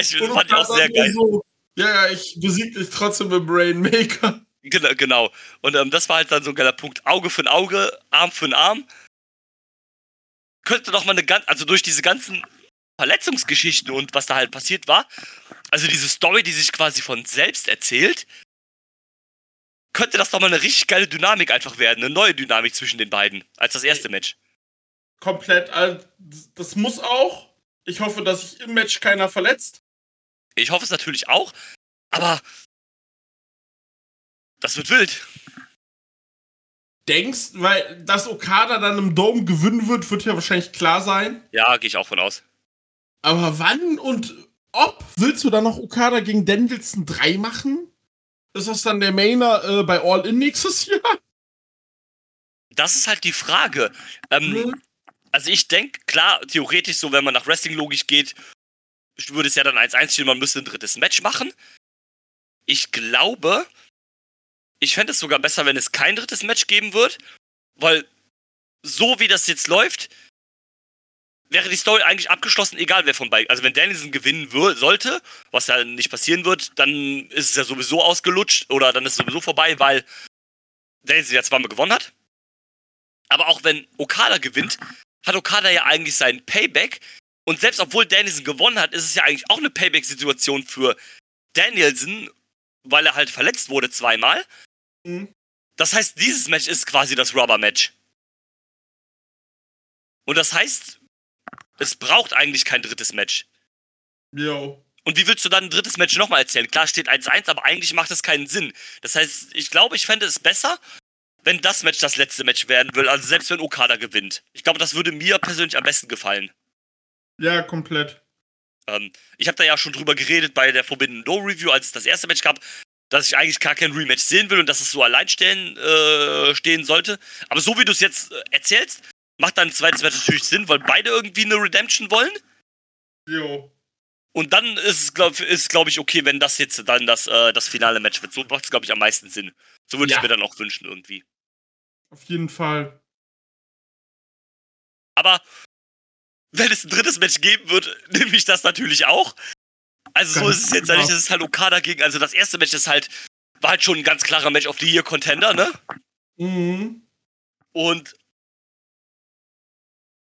Ich Und fand ich auch sehr geil. So, ja, ja, ich besieg dich trotzdem mit Brainmaker. Genau, genau. Und ähm, das war halt dann so ein geiler Punkt. Auge für ein Auge, Arm für ein Arm. Könnte doch mal eine ganz, also durch diese ganzen Verletzungsgeschichten und was da halt passiert war, also diese Story, die sich quasi von selbst erzählt, könnte das doch mal eine richtig geile Dynamik einfach werden, eine neue Dynamik zwischen den beiden, als das erste Match. Komplett. Also, das muss auch. Ich hoffe, dass sich im Match keiner verletzt. Ich hoffe es natürlich auch, aber das wird wild. Denkst, weil dass Okada dann im Dome gewinnen wird, wird ja wahrscheinlich klar sein. Ja, gehe ich auch von aus. Aber wann und ob? Willst du dann noch Okada gegen Danielson 3 machen? Ist das dann der Mainer äh, bei All In nächstes Jahr? Das ist halt die Frage. Ähm, Mhm. Also ich denke, klar, theoretisch so, wenn man nach Wrestling-Logik geht, würde es ja dann 1-1 stehen, man müsste ein drittes Match machen. Ich glaube, ich fände es sogar besser, wenn es kein drittes Match geben wird, weil so wie das jetzt läuft, wäre die Story eigentlich abgeschlossen, egal wer von beiden. Also wenn Danielson gewinnen sollte, was ja nicht passieren wird, dann ist es ja sowieso ausgelutscht oder dann ist es sowieso vorbei, weil Danielson ja zweimal gewonnen hat. Aber auch wenn Okada gewinnt, hat Okada ja eigentlich seinen Payback Und selbst obwohl Danielson gewonnen hat, ist es ja eigentlich auch eine Payback-Situation für Danielson, weil er halt verletzt wurde zweimal. Mhm. Das heißt, dieses Match ist quasi das Rubber-Match. Und das heißt, es braucht eigentlich kein drittes Match. Jo. Und wie willst du dann ein drittes Match nochmal erzählen? Klar steht 1-1, aber eigentlich macht das keinen Sinn. Das heißt, ich glaube, ich fände es besser, wenn das Match das letzte Match werden will. Also selbst wenn Okada gewinnt. Ich glaube, das würde mir persönlich am besten gefallen. Ja, komplett. Ähm, ich habe da ja schon drüber geredet bei der Forbidden Door Review, als es das erste Match gab, dass ich eigentlich gar kein Rematch sehen will und dass es so allein stehen, äh, stehen sollte. Aber so wie du es jetzt äh, erzählst, macht dann ein zweites Match natürlich Sinn, weil beide irgendwie eine Redemption wollen. Jo. Und dann ist es, glaube glaub ich, okay, wenn das jetzt dann das, äh, das finale Match wird. So macht es, glaube ich, am meisten Sinn. So würde Ja. ich mir dann auch wünschen irgendwie. Auf jeden Fall. Aber wenn es ein drittes Match geben wird, nehme ich das natürlich auch. Also so ist es jetzt genau. nicht, das ist halt Okada gegen, also das erste Match ist halt, war halt schon ein ganz klarer Match of the Year Contender, ne? Mhm. Und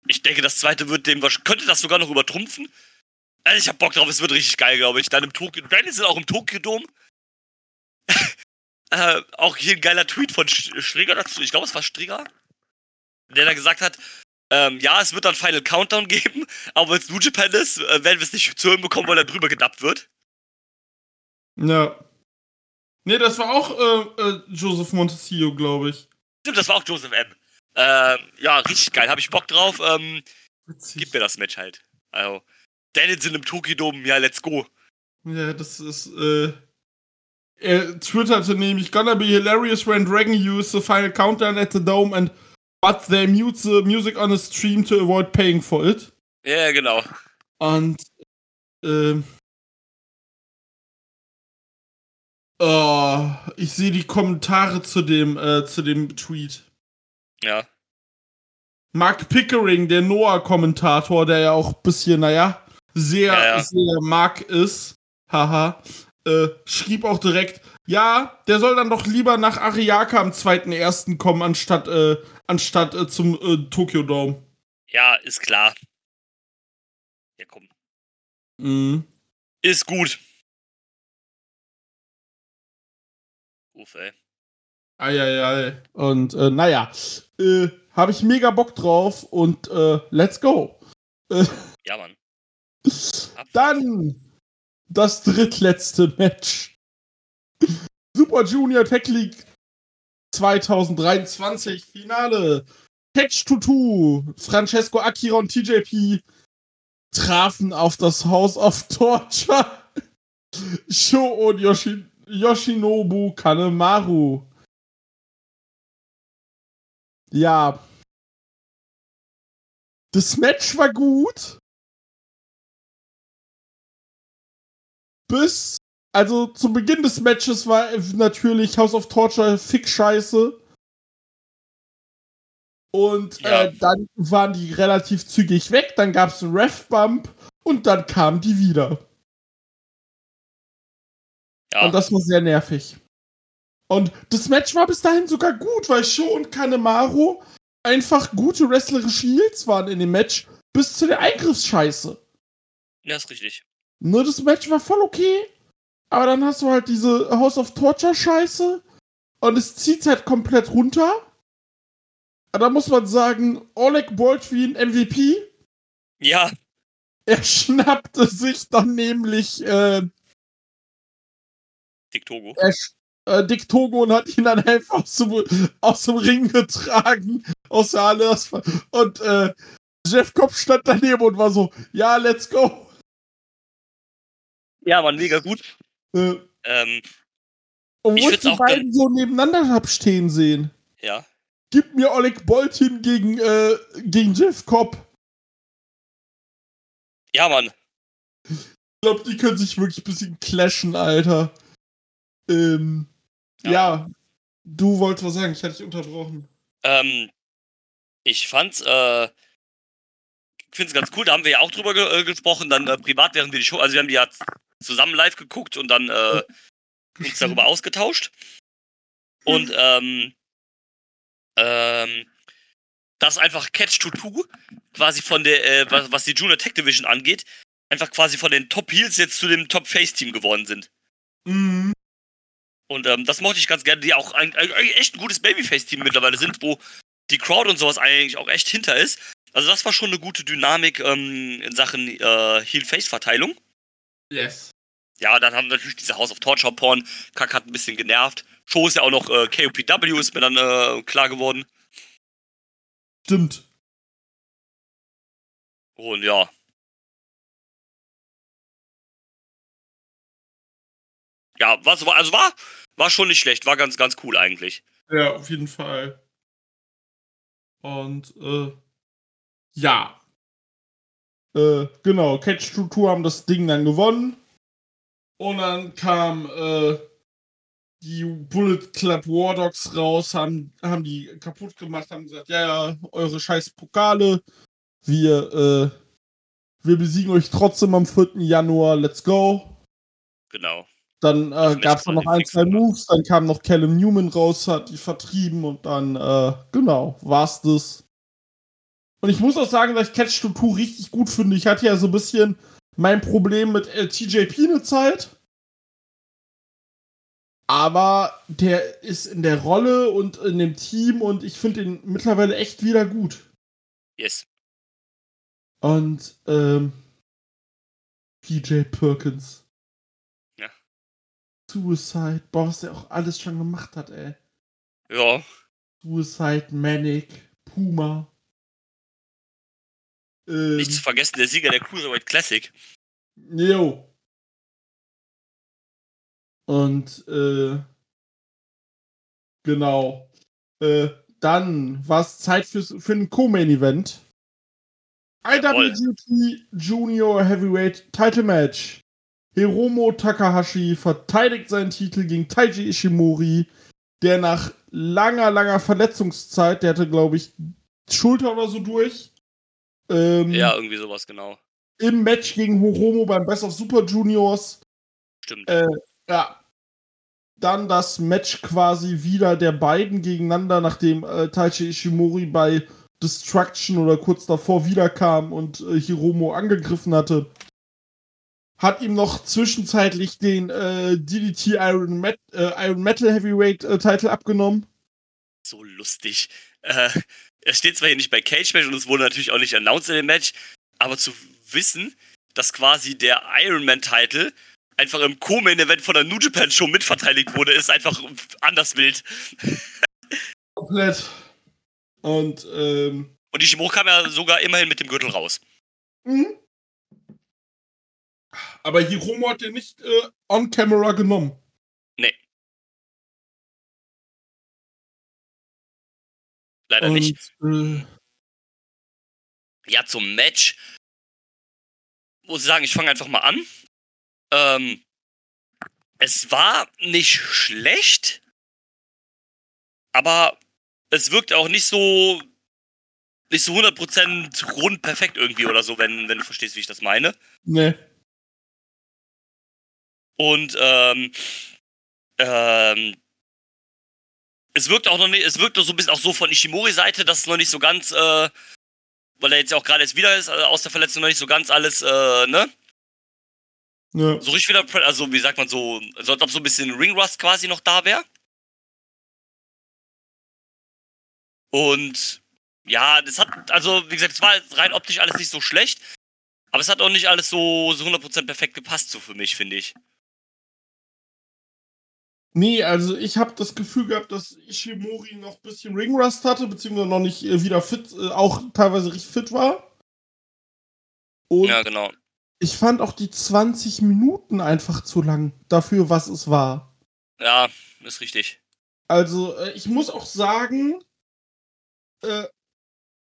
ich denke, das zweite wird dem, könnte das sogar noch übertrumpfen. Also ich hab Bock drauf, es wird richtig geil, glaube ich. Dann im Tokyo, Brandon sind auch im Tokyo-Dom. äh, auch hier ein geiler Tweet von Strigger dazu. Ich glaube, es war Strigger, der da gesagt hat, ähm, ja, es wird dann Final Countdown geben, aber wenn es New Japan ist, äh, werden wir es nicht zu hören bekommen, weil da drüber gedappt wird. Ja. Nee, das war auch äh, äh, Joseph Montesio, glaube ich. Stimmt, das war auch Joseph M. Ähm, ja, richtig geil. Habe ich Bock drauf. Ähm, gib mir das Match halt. Also, Danielson im Tokyo-Dom, ja, let's go. Ja, das ist, äh. Er twitterte nämlich, gonna be hilarious when Dragon use the final countdown at the dome and but they mute the music on the stream to avoid paying for it. Ja, genau. Und, ähm. Oh, ich sehe die Kommentare zu dem, äh, zu dem Tweet. Ja. Mark Pickering, der Noah-Kommentator, der ja auch ein bisschen, naja, sehr, Ja, ja. sehr Mark ist, haha, äh, schrieb auch direkt, ja, der soll dann doch lieber nach Ariaka am 2.1. kommen, anstatt, äh, anstatt äh, zum äh, Tokyo Dome. Ja, ist klar. Ja, komm. Mhm. Ist gut. Uff, ey. Eieiei. Und, äh, naja, äh, habe ich mega Bock drauf und, äh, let's go. Ja, Mann. Dann das drittletzte Match. Super Junior Tech League 2023 Finale. Catch Tutu, Francesco Akira und TJP trafen auf das House of Torture. Sho und Yoshi Yoshinobu Kanemaru. Ja. Das Match war gut. bis, also zu Beginn des Matches war natürlich House of Torture fick scheiße. Und Ja. äh, dann waren die relativ zügig weg, dann gab es einen Ref-Bump und dann kamen die wieder. Ja, Und das war sehr nervig. Und das Match war bis dahin sogar gut, weil Sho und Kanemaru einfach gute wrestlerische Heels waren in dem Match, bis zu der Eingriffsscheiße. ja, ist richtig. Ne, das Match war voll okay. Aber dann hast du halt diese House of Torture Scheiße. Und es zieht halt komplett runter. Aber Da muss man sagen, Oleg Baldwin MVP. Ja, Er schnappte sich dann nämlich äh, Dick Togo. er, sch- äh, Dick Togo und hat ihn dann einfach aus dem, aus dem Ring getragen. Aus der Halle. Und äh, Jeff Cobb stand daneben und war so, ja, let's go. Ja, Mann, mega gut. Äh, Ähm, und Ich die auch beiden so nebeneinander hab stehen sehen. ja. Gib mir Oleg Boltin gegen, äh, gegen Jeff Cobb. Ja, Mann. Ich glaube, die können sich wirklich ein bisschen clashen, Alter. Ähm, Ja. ja. Du wolltest was sagen, ich hatte dich unterbrochen. Ähm, ich fand's, äh, ich find's ganz cool, da haben wir ja auch drüber ge äh, gesprochen, dann äh, privat während wir die Show, also wir haben die ja zusammen live geguckt und dann äh, uns darüber ausgetauscht. Und ähm, ähm, dass einfach Catch to Two quasi von der, äh, was, was die Junior Tech Division angeht, einfach quasi von den Top Heels jetzt zu dem Top Face Team geworden sind. Mhm. Und ähm, das mochte ich ganz gerne, die auch ein, ein, echt ein gutes Babyface-Team mittlerweile sind, wo die Crowd und sowas eigentlich auch echt hinter ist. Also das war schon eine gute Dynamik ähm, in Sachen äh, Heel-Face-Verteilung. Yes. Ja, dann haben wir natürlich diese House of Torture Porn. Kack hat ein bisschen genervt. Show ist ja auch noch äh, KOPW, ist mir dann äh, klar geworden. Stimmt. Und ja. Ja, was war, also war, war schon nicht schlecht, war ganz, ganz cool eigentlich. Ja, auf jeden Fall. Und, äh, ja. Äh, genau, Catch 2 haben das Ding dann gewonnen. Und dann kam, äh, die Bullet Club War Dogs raus, haben, haben die kaputt gemacht, haben gesagt, ja, ja, eure scheiß Pokale, wir, äh, wir besiegen euch trotzdem am 4. Januar, let's go. Genau. Dann äh, gab es noch ein, zwei Moves, dann kam noch Callum Newman raus, hat die vertrieben und dann, äh, genau, war's das. Und ich muss auch sagen, dass ich Catch 2 richtig gut finde. Ich hatte ja so ein bisschen mein Problem mit äh, TJP eine Zeit. Aber der ist in der Rolle und in dem Team und ich finde ihn mittlerweile echt wieder gut. Yes. Und, ähm, PJ Perkins. Suicide, boah, was der auch alles schon gemacht hat, ey. Ja. Suicide, Manic, Puma. Ähm, Nicht zu vergessen, der Sieger der Cruiserweight Classic. Jo. Und, äh, genau. Äh, dann war es Zeit für, für ein Co-Main-Event. IWGP Junior Heavyweight Title Match. Hiromo Takahashi verteidigt seinen Titel gegen Taiji Ishimori, der nach langer, langer Verletzungszeit, der hatte, glaube ich, Schulter oder so durch. Ähm, Ja, irgendwie sowas, genau. Im Match gegen Hiromo beim Best of Super Juniors. Stimmt. Äh, ja. Dann das Match quasi wieder der beiden gegeneinander, nachdem äh, Taichi Ishimori bei Destruction oder kurz davor wiederkam und äh, Hiromo angegriffen hatte. Hat ihm noch zwischenzeitlich den äh, DDT Iron, Met äh, Iron Metal Heavyweight äh, Title abgenommen. so lustig. Äh, er steht zwar hier nicht bei Cage Match und es wurde natürlich auch nicht announced in dem Match, aber zu wissen, dass quasi der Iron Man Title einfach im Co-Main Event von der New Japan Show mitverteidigt wurde, ist einfach anders wild. Komplett. Und, ähm, Und Ishimori kam ja sogar immerhin mit dem Gürtel raus. mhm. Aber Hiromo hat den nicht äh, on camera genommen. Nee. Leider nicht. Und, äh, Ja, zum Match. Muss ich sagen, ich fange einfach mal an. Ähm, es war nicht schlecht, aber es wirkt auch nicht so nicht so 100% rund perfekt irgendwie oder so, wenn, wenn du verstehst, wie ich das meine. ne. Und ähm, ähm, es wirkt auch noch nicht, es wirkt so ein bisschen auch so von Ishimori Seite, dass es noch nicht so ganz, äh, weil er jetzt ja auch gerade jetzt wieder ist, also aus der Verletzung noch nicht so ganz alles, äh, ne? Ja. So richtig wieder, also wie sagt man so, als ob so ein bisschen Ringrust quasi noch da wäre. Und ja, das hat, also wie gesagt, es war rein optisch alles nicht so schlecht, aber es hat auch nicht alles so, so 100% perfekt gepasst, so für mich, finde ich. Nee, also ich habe das Gefühl gehabt, dass Ishimori noch ein bisschen Ringrust hatte, beziehungsweise noch nicht äh, wieder fit, äh, auch teilweise richtig fit war. Und Ja, genau. ich fand auch die 20 Minuten einfach zu lang dafür, was es war. Ja, ist richtig. Also äh, ich muss auch sagen,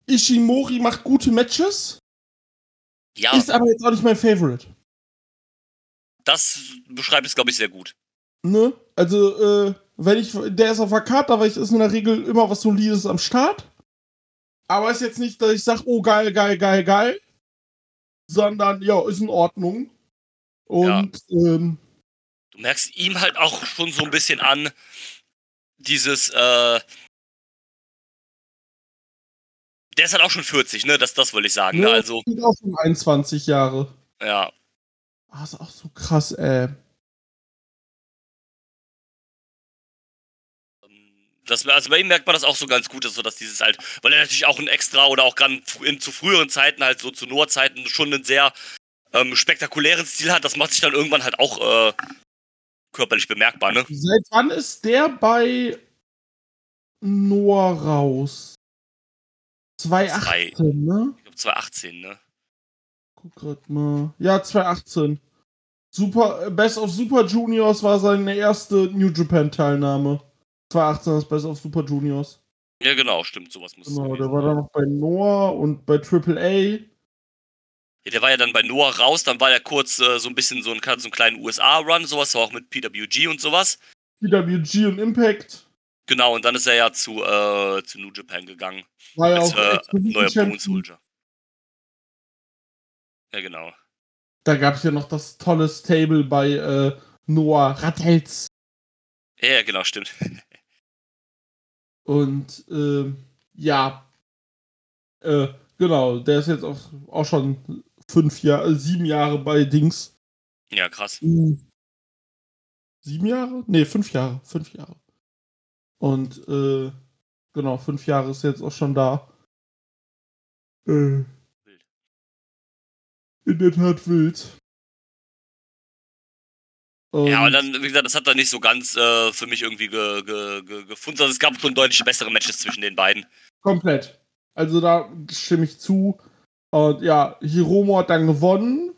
Ishimori macht gute Matches, Ja, ist aber jetzt auch nicht mein Favorite. das beschreibt es, glaube ich, sehr gut. Ne? Also, äh, wenn ich, der ist auf der Karte, aber ich ist in der Regel immer was Solides am Start. Aber ist jetzt nicht, dass ich sage, oh geil, geil, geil, geil. Sondern, ja, ist in Ordnung. Und, ähm, Du merkst ihm halt auch schon so ein bisschen an, dieses, äh, Der ist halt auch schon 40, ne? Das, das wollte ich sagen. Ne? Ja, Also, auch schon 21 Jahre. ja. Ah, ist auch so krass, ey. Das, also bei ihm merkt man das auch so ganz gut, so dass dieses halt, weil er natürlich auch ein extra oder auch gerade in, zu früheren Zeiten, halt so zu Noah-Zeiten, schon einen sehr ähm, spektakulären Stil hat. Das macht sich dann irgendwann halt auch äh, körperlich bemerkbar, ne? Seit wann ist der bei Noah raus? 2018, ne? Ich glaube 2018, ne? Guck grad mal. Ja, 2018. Super, Best of Super Juniors war seine erste New Japan Teilnahme. 2018 das Best of Super Juniors. Ja, genau, stimmt, sowas muss Genau, der war dann noch bei Noah und bei AAA. Ja, der war ja dann bei Noah raus, dann war der kurz äh, so ein bisschen so ein, so einen kleinen USA-Run, sowas, auch mit PWG und sowas. PWG und Impact. Genau, und dann ist er ja zu, äh, zu New Japan gegangen. War ja Als auch äh, neuer. Bone Soldier. Ja, genau. Da gab es ja noch das tolle Stable bei äh, Noah Rattels. Ja, genau, stimmt. Und ähm, ja, äh, genau, der ist jetzt auch, auch schon fünf Jahre, äh, sieben Jahre bei Dings. Ja, krass. Sieben Jahre? Nee, fünf Jahre. Fünf Jahre. Und äh, genau, fünf Jahre ist jetzt auch schon da. Äh, Wild. in der Tat wild. Und Ja, aber dann, wie gesagt, das hat dann nicht so ganz äh, für mich irgendwie ge, ge, ge, gefunden. Also es gab schon deutlich bessere Matches zwischen den beiden. Komplett. Also da stimme ich zu. Und ja, Hiromo hat dann gewonnen.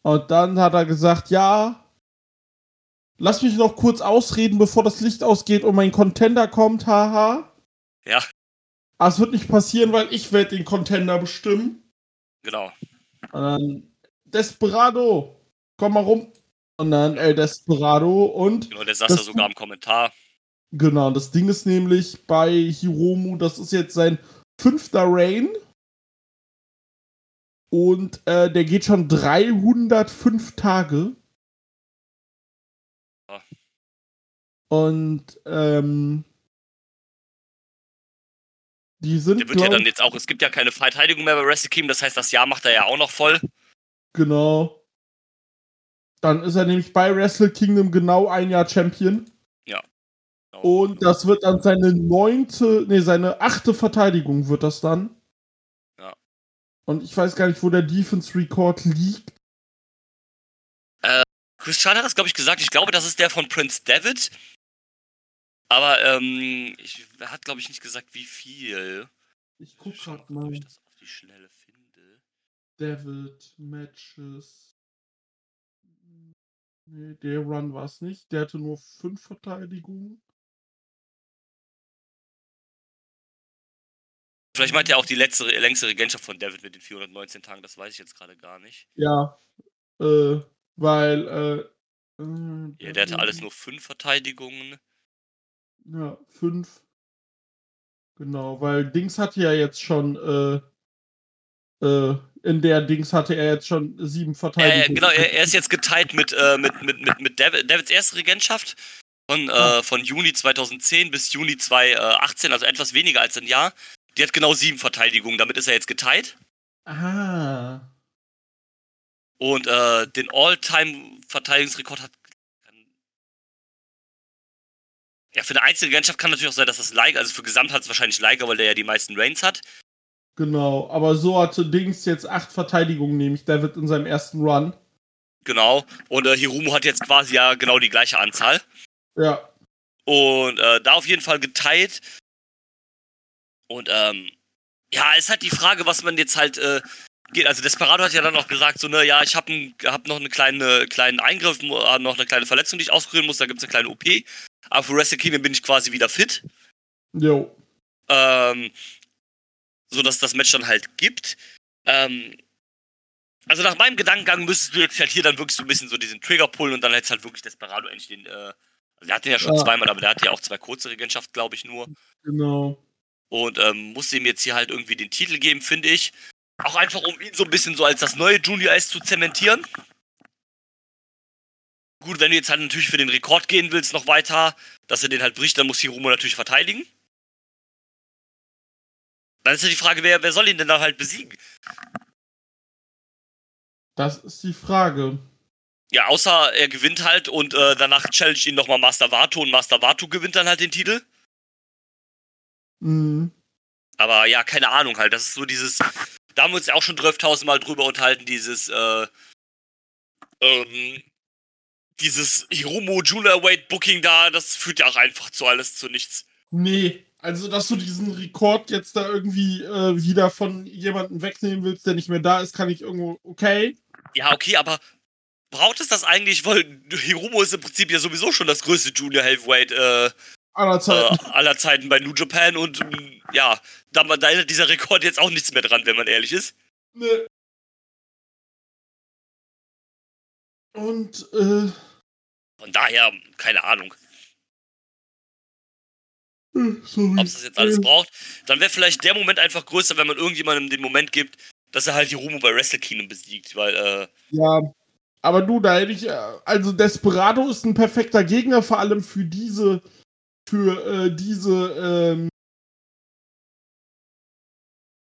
Und dann hat er gesagt, ja, lass mich noch kurz ausreden, bevor das Licht ausgeht und mein Contender kommt, haha. Ja. Aber es wird nicht passieren, weil ich werde den Contender bestimmen. Genau. Und dann Desperado, komm mal rum. Und dann El Desperado und Genau, der saß Das- da sogar im Kommentar. Genau, das Ding ist nämlich bei Hiromu, das ist jetzt sein fünfter Reign. Und äh, der geht schon 305 Tage. Ja. Und ähm, die sind, Der wird ja glaub- dann jetzt auch, es gibt ja keine Verteidigung mehr bei Wrestle Kingdom, das heißt, das Jahr macht er ja auch noch voll. genau. Dann ist er nämlich bei Wrestle Kingdom genau ein Jahr Champion. Genau. Und das wird dann seine neunte, nee, seine achte Verteidigung wird das dann. Ja. Und ich weiß gar nicht, wo der Defense Record liegt. Chris Chan hat das, glaube ich, gesagt. Ich glaube, das ist der von Prince David. Aber ähm, ich, er hat, glaube ich, nicht gesagt, wie viel. Ich guck Schau grad mal, ob ich das auf die Schnelle finde. David Matches. Nee, der Run war es nicht. Der hatte nur fünf Verteidigungen. Vielleicht meint er auch die letzte, längste Regentschaft von David mit den 419 Tagen. Das weiß ich jetzt gerade gar nicht. Ja. Äh, weil, äh. äh, Ja, der hatte alles nur fünf Verteidigungen. Ja, fünf. Genau, weil Dings hatte ja jetzt schon, äh, äh, in der Dings hatte er jetzt schon sieben Verteidigungen. ja, genau, er, er ist jetzt geteilt mit, äh, mit, mit, mit, mit David, Davids erste Regentschaft von, äh, von Juni 2010 bis Juni 2018, also etwas weniger als ein Jahr. Die hat genau sieben Verteidigungen, damit ist er jetzt geteilt. Ah. Und äh, den All-Time-Verteidigungsrekord hat. Ja, für eine Einzelregentschaft kann natürlich auch sein, dass das Leica, also für Gesamt hat es wahrscheinlich Leica, weil der ja die meisten Reigns hat. Genau, aber so hatte Dings jetzt acht Verteidigungen, nämlich David in seinem ersten Run. Genau. Und äh, Hirumu hat jetzt quasi ja genau die gleiche Anzahl. Ja, Und äh, da auf jeden Fall geteilt. Und ähm, ja, ist halt die Frage, was man jetzt halt äh, geht. Also Desperado hat ja dann auch gesagt, so, ne, ja, ich habe hab noch einen kleine, kleinen Eingriff, noch eine kleine Verletzung, die ich auskurieren muss, da gibt's eine kleine OP. Aber für Wrestle Kingdom bin ich quasi wieder fit. jo. Ähm, so dass das Match dann halt gibt. Ähm, also nach meinem Gedankengang müsstest du jetzt halt hier dann wirklich so ein bisschen so diesen Trigger pullen und dann hättest halt wirklich Desperado endlich den, äh, also der hat den ja schon Ja. zweimal, aber der hat ja auch zwei kurze Regentschaft, glaube ich, nur. Genau. Und ähm, muss ihm jetzt hier halt irgendwie den Titel geben, finde ich. Auch einfach, um ihn so ein bisschen so als das neue Junior Ace zu zementieren. Gut, wenn du jetzt halt natürlich für den Rekord gehen willst, noch weiter, dass er den halt bricht, dann muss Hiromo natürlich verteidigen. Dann ist ja die Frage, wer, wer soll ihn denn da halt besiegen? Das ist die Frage. Ja, außer er gewinnt halt und äh, danach challenge ihn nochmal Master Vato und Master Vato gewinnt dann halt den Titel. Mhm. Aber ja, keine Ahnung halt. Das ist so dieses. Da haben wir uns ja auch schon 12.000 Mal drüber unterhalten, dieses, äh, ähm, dieses Hiromo Junior Weight Booking da, das führt ja auch einfach zu alles zu nichts. Nee, also dass du diesen Rekord jetzt da irgendwie äh, wieder von jemandem wegnehmen willst, der nicht mehr da ist, kann ich irgendwo okay. Ja, okay, aber braucht es das eigentlich? Weil Hiromo ist im Prinzip ja sowieso schon das größte Junior Heavyweight äh, Aller Zeiten. äh, aller Zeiten bei New Japan und ähm, ja, da, da erinnert dieser Rekord jetzt auch nichts mehr dran, wenn man ehrlich ist. Nee. Und, äh, Von daher, keine Ahnung, sorry. ob es das jetzt alles braucht. Dann wäre vielleicht der Moment einfach größer, wenn man irgendjemandem den Moment gibt, dass er halt Hiromo bei Wrestle Kingdom besiegt, weil, äh, Ja, aber du, da hätte ich, äh, also Desperado ist ein perfekter Gegner, vor allem für diese, für äh, diese, ähm,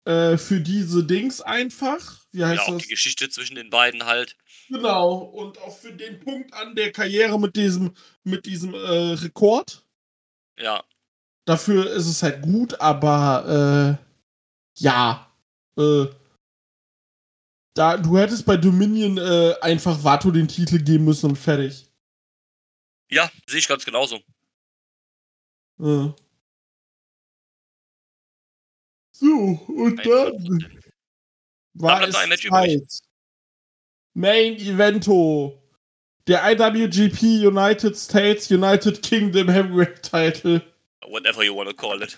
äh, für diese Dings einfach. Wie heißt ja, auch das? die Geschichte zwischen den beiden halt. Genau, und auch für den Punkt an der Karriere mit diesem, mit diesem äh, Rekord. Ja, Dafür ist es halt gut, aber äh, ja. Äh, da, du hättest bei Dominion äh, einfach Vato den Titel geben müssen und fertig. ja, sehe ich ganz genauso. Äh. So, und dann war bleibt es ein Match Zeit. Main Evento. Der IWGP United States United Kingdom Heavyweight Title. Whatever you wanna call it.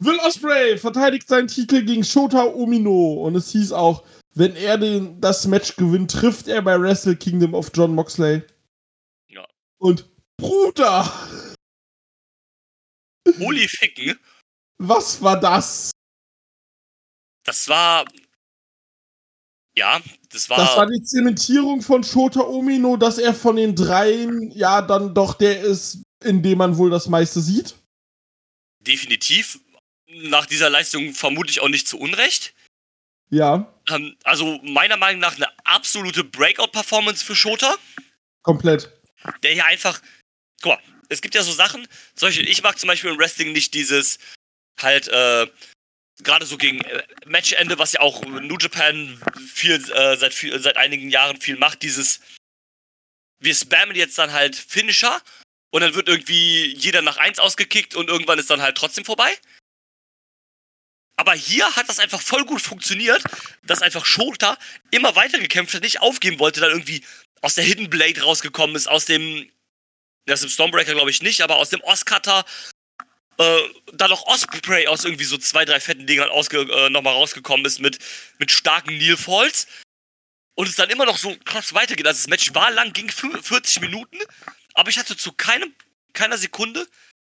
Will Ospreay verteidigt seinen Titel gegen Shota Umino und es hieß auch, wenn er den, das Match gewinnt, trifft er bei Wrestle Kingdom auf John Moxley. Ja. Und Bruder, Holy Ficken, was war das? das war. Ja, das war. Das war die Zementierung von Shota Umino, dass er von den dreien ja dann doch der ist, in dem man wohl das meiste sieht. definitiv nach dieser Leistung vermutlich auch nicht zu Unrecht. Ja, Ähm, also meiner Meinung nach eine absolute Breakout-Performance für Shota, komplett. der hier einfach. Guck mal, es gibt ja so Sachen, solche, ich mag zum Beispiel im Wrestling nicht dieses halt, äh, gerade so gegen äh, Matchende, was ja auch New Japan viel, äh, seit, viel, seit einigen Jahren viel macht, dieses wir spammen jetzt dann halt Finisher und dann wird irgendwie jeder nach eins ausgekickt und irgendwann ist dann halt trotzdem vorbei. Aber hier hat das einfach voll gut funktioniert, dass einfach Shota immer weiter gekämpft hat, nicht aufgeben wollte, dann irgendwie aus der Hidden Blade rausgekommen ist, aus dem, das im Stormbreaker glaube ich nicht, aber aus dem Oscutter, äh, dann noch Osprey aus irgendwie so zwei, drei fetten Dingern äh, nochmal rausgekommen ist mit, mit starken Neil Falls. Und es dann immer noch so krass weitergeht. Also das Match war lang, ging fü- 40 Minuten, aber ich hatte zu keinem, keiner Sekunde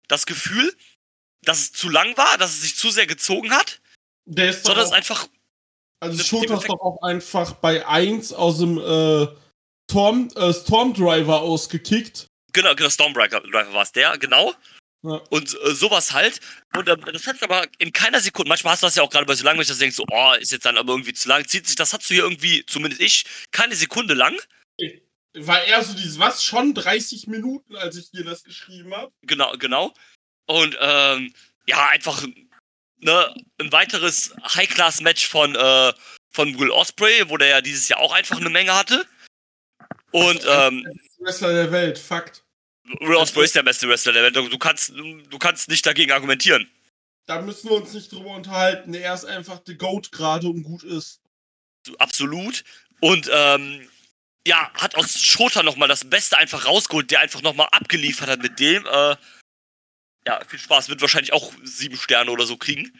das Gefühl, dass es zu lang war, dass es sich zu sehr gezogen hat, Der ist doch sondern es einfach, also das- dem ist doch auch einfach bei 1 aus dem äh, Storm, äh, Stormdriver ausgekickt. genau, genau Stormbreaker Driver war es der, genau. Ja. Und äh, sowas halt. Und ähm, das hat aber in keiner Sekunde, manchmal hast du das ja auch gerade bei so lang, wenn du denkst, so, oh, ist jetzt dann aber irgendwie zu lang, zieht sich, das hast du hier irgendwie, zumindest ich, keine Sekunde lang. War eher so dieses, was, schon 30 Minuten, als ich dir das geschrieben habe? Genau, genau. Und ähm, ja, einfach ne, ein weiteres High-Class-Match von, äh, von Will Osprey, wo der ja dieses Jahr auch einfach eine Menge hatte. Und ähm, Wrestler der Welt, Fakt. Will Osprey ist der beste Wrestler der Welt. Du kannst, du kannst nicht dagegen argumentieren. Da müssen wir uns nicht drüber unterhalten. Er ist einfach der Goat gerade und gut ist. Absolut. Und ähm, ja, hat aus Schota nochmal das Beste einfach rausgeholt, der einfach nochmal abgeliefert hat mit dem. Äh, ja, viel Spaß. Wird wahrscheinlich auch sieben Sterne oder so kriegen.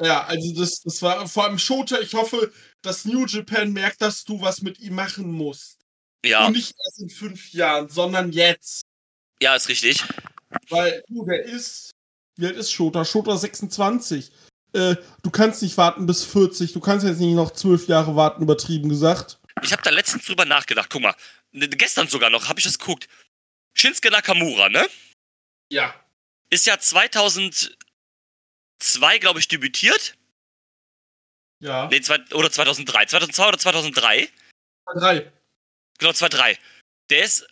Ja, also das, das war vor allem Shota. Ich hoffe, dass New Japan merkt, dass du was mit ihm machen musst. Ja, Und nicht erst in fünf Jahren, sondern jetzt. ja, ist richtig. Weil, du, der ist. Wie alt ist Shota? Shota 26. Äh, du kannst nicht warten bis 40. Du kannst jetzt nicht noch zwölf Jahre warten, übertrieben gesagt. Ich habe da letztens drüber nachgedacht. Guck mal, ne, gestern sogar noch habe ich das geguckt. Shinsuke Nakamura, ne? Ja. Ist ja 2000, 2002, glaube ich, debütiert. Ja. Nee, zwei, oder 2003. 2002 oder 2003. Drei. Genau, 2003. Der ist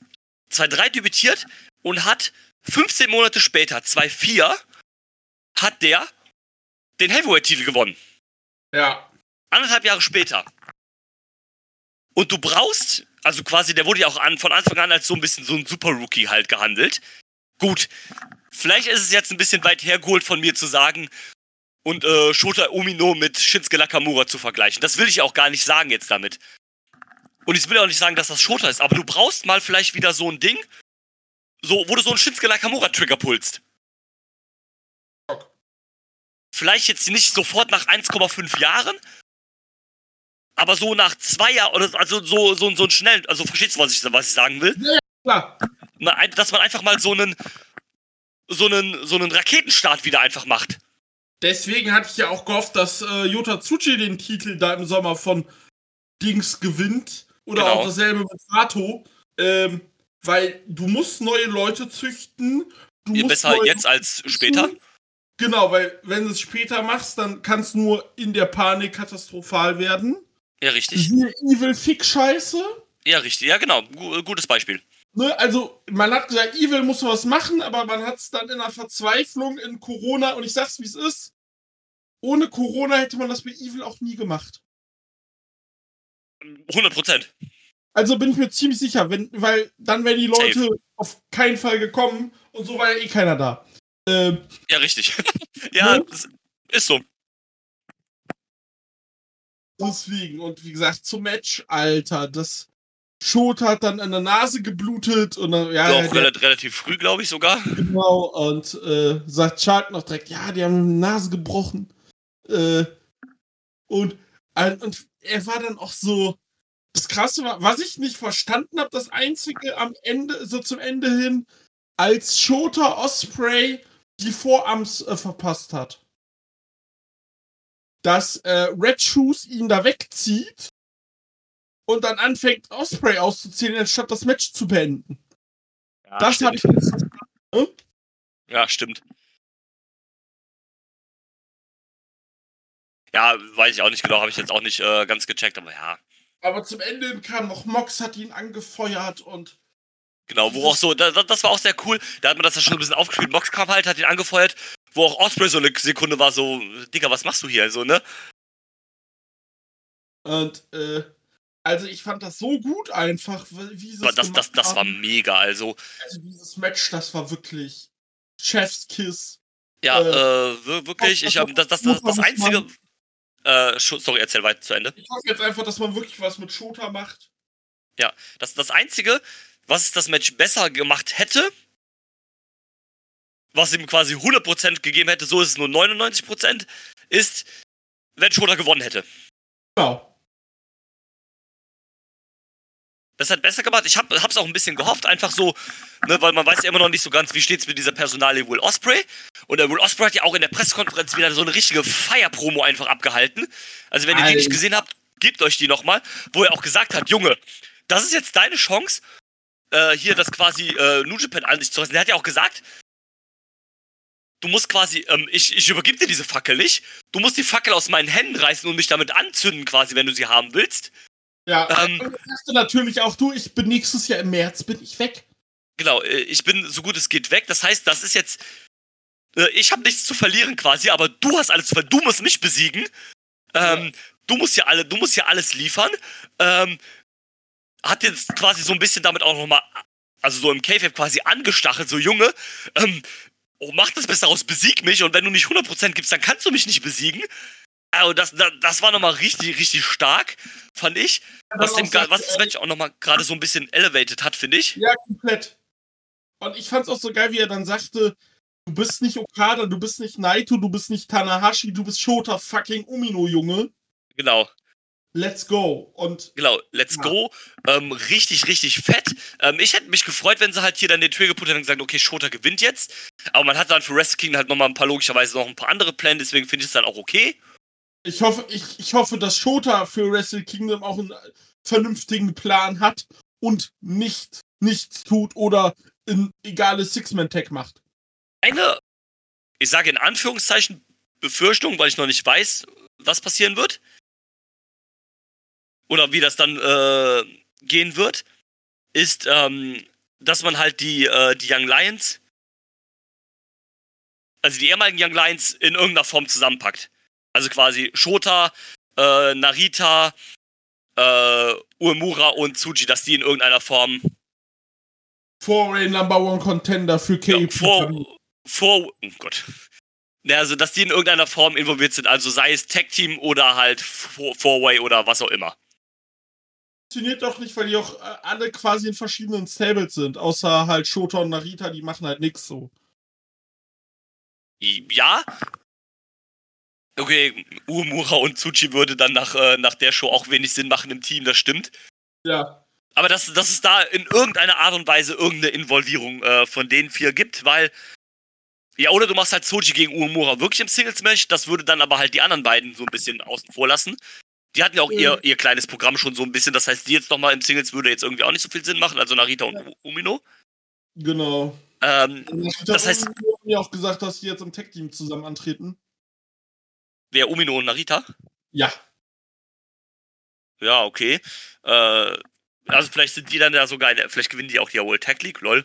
2003 debütiert und hat 15 Monate später, 2004, hat der den Heavyweight-Titel gewonnen. Ja. Anderthalb Jahre später. Und du brauchst, also quasi, der wurde ja auch an, von Anfang an als so ein bisschen so ein Super-Rookie halt gehandelt. Gut, vielleicht ist es jetzt ein bisschen weit hergeholt von mir zu sagen und äh, Shota Umino mit Shinsuke Nakamura zu vergleichen. Das will ich auch gar nicht sagen jetzt damit. Und ich will auch nicht sagen, dass das Shota ist, aber du brauchst mal vielleicht wieder so ein Ding, so, wo du so einen Shinsuke Nakamura-Trigger pulst. Vielleicht jetzt nicht sofort nach 1,5 Jahren, aber so nach zwei Jahren, oder also so, so, so einen schnellen, also verstehst du, was ich, was ich sagen will? Klar. Na, ein- dass man einfach mal so einen, so einen, so einen Raketenstart wieder einfach macht. Deswegen hatte ich ja auch gehofft, dass äh, Jota Tsuchi den Titel da im Sommer von Dings gewinnt. Oder Genau. auch dasselbe mit Sato. Ähm, weil du musst neue Leute züchten. Du musst Besser jetzt als später. Genau, weil wenn du es später machst, dann kann es nur in der Panik katastrophal werden. Ja, richtig. Evil Fick Scheiße. Ja, richtig. Ja, genau. Gu gutes Beispiel. Ne, also, man hat gesagt, Evil muss was machen, aber man hat es dann in der Verzweiflung in Corona, und ich sag's wie es ist, ohne Corona hätte man das bei Evil auch nie gemacht. 100 Prozent. Also bin ich mir ziemlich sicher, wenn, weil dann wären die Leute Safe. auf keinen Fall gekommen und so war ja eh keiner da. Ähm, Ja, richtig. ja, Ne? ist so. Deswegen, und wie gesagt, zum Match, Alter, das Schot hat dann an der Nase geblutet und dann, ja, auch der- rela relativ früh, glaube ich sogar. Genau, und äh, sagt Charlton noch direkt, ja, die haben die Nase gebrochen. Äh, und, äh, und er war dann auch so, das Krasse war, was ich nicht verstanden habe, das Einzige am Ende, so zum Ende hin, als Shota Osprey die Vorarms äh, verpasst hat. Dass äh, Red Shoes ihn da wegzieht und dann anfängt Osprey auszuzählen, anstatt das Match zu beenden. Ja, das habe ich nicht verstanden. Ja, stimmt. Ja, weiß ich auch nicht genau, habe ich jetzt auch nicht äh, ganz gecheckt, aber ja. Aber zum Ende kam noch Mox, hat ihn angefeuert und Genau, wo auch so, da- das war auch sehr cool. Da hat man das ja schon ein bisschen aufgespielt. Mox kam halt, hat ihn angefeuert, wo auch Osprey so eine Sekunde war, so, Digga, was machst du hier? So, ne? und äh, also ich fand das so gut einfach, wie sie das, das, gemacht das war mega, also. also dieses Match, das war wirklich Chef's Kiss. Ja, Äh, äh, wir- wirklich, ich habe das, das, das, das einzige. Äh, sorry, erzähl weiter zu Ende. Ich hoffe jetzt einfach, dass man wirklich was mit Shota macht. Das, das einzige, was das Match besser gemacht hätte, was ihm quasi 100% gegeben hätte, so ist es nur 99%, ist, wenn Shota gewonnen hätte. Genau. Das hat besser gemacht. Ich hab, hab's auch ein bisschen gehofft, einfach so, ne, weil man weiß ja immer noch nicht so ganz, wie steht's mit dieser Personalie Will Osprey. Und der Will Osprey hat ja auch in der Pressekonferenz wieder so eine richtige Feier-Promo einfach abgehalten. Also wenn ihr die nicht gesehen habt, gebt euch die nochmal, wo er auch gesagt hat, Junge, das ist jetzt deine Chance, äh, hier das quasi äh, New Japan an sich zu reißen. Der hat ja auch gesagt, du musst quasi, ähm, ich, ich übergib dir diese Fackel nicht. Du musst die Fackel aus meinen Händen reißen und mich damit anzünden, quasi, wenn du sie haben willst. Ja, Ähm. und ich dachte natürlich auch du, ich bin nächstes Jahr im März, bin ich weg. Genau, äh, ich bin so gut es geht weg. Das heißt, das ist jetzt. äh, Ich habe nichts zu verlieren quasi, aber du hast alles zu verlieren. Du musst mich besiegen. Ähm, Du musst ja alle, du musst ja alles liefern. Ähm, hat jetzt quasi so ein bisschen damit auch nochmal, also so im K-Fab quasi angestachelt, so Junge, ähm, oh, mach das Beste daraus, besieg mich und wenn du nicht 100% gibst, dann kannst du mich nicht besiegen. Also das, das, das war nochmal richtig, richtig stark, fand ich. Was, dem, was das Match auch nochmal gerade so ein bisschen elevated hat, finde ich. Ja, komplett. Und ich fand's auch so geil, wie er dann sagte, du bist nicht Okada, du bist nicht Naito, du bist nicht Tanahashi, du bist Shota fucking Umino, Junge. Genau. Let's go. Und Genau, let's Ja. go. Ähm, richtig, richtig fett. Ähm, ich hätte mich gefreut, wenn sie halt hier dann den Trigger put hätten und gesagt, okay, Shota gewinnt jetzt. Aber man hat dann für Wrestle Kingdom halt nochmal ein paar, logischerweise noch ein paar andere Pläne, deswegen finde ich es dann auch okay. ich hoffe, ich, ich hoffe, dass Shota für Wrestle Kingdom auch einen vernünftigen Plan hat und nicht nichts tut oder ein egales Six-Man-Tag macht. Eine, ich sage in Anführungszeichen, Befürchtung, weil ich noch nicht weiß, was passieren wird. Oder wie das dann äh, gehen wird, ist, ähm, dass man halt die, äh, die Young Lions, also die ehemaligen Young Lions, in irgendeiner Form zusammenpackt. Also quasi Shota, äh, Narita, äh, Uemura und Tsuji, dass die in irgendeiner Form Foray Number One Contender für KP. ja, vor, vor, oh Gott. Ja, also, dass die in irgendeiner Form involviert sind, also sei es Tag Team oder halt Four- Four-Way oder was auch immer. Funktioniert doch nicht, weil die auch äh, alle quasi in verschiedenen Stables sind. Außer halt Shota und Narita, die machen halt nix so. Ja. Okay, Uemura und Tsuchi würde dann nach, äh, nach der Show auch wenig Sinn machen im Team, das stimmt. Ja. Aber dass, dass es da in irgendeiner Art und Weise irgendeine Involvierung äh, von den vier gibt, weil. Ja, oder du machst halt Tsuchi gegen Uemura wirklich im Singles-Match, das würde dann aber halt die anderen beiden so ein bisschen außen vor lassen. Die hatten ja auch Mhm. ihr, ihr kleines Programm schon so ein bisschen, das heißt, die jetzt nochmal im Singles würde jetzt irgendwie auch nicht so viel Sinn machen, also Narita und U- Umino. Genau. Ähm, Das heißt- haben ja auch gesagt, dass die jetzt im Tech-Team zusammen antreten. wer Umino und Narita? Ja. Ja, okay. Äh, also vielleicht sind die dann ja sogar, in der- vielleicht gewinnen die auch die World Tag League, lol.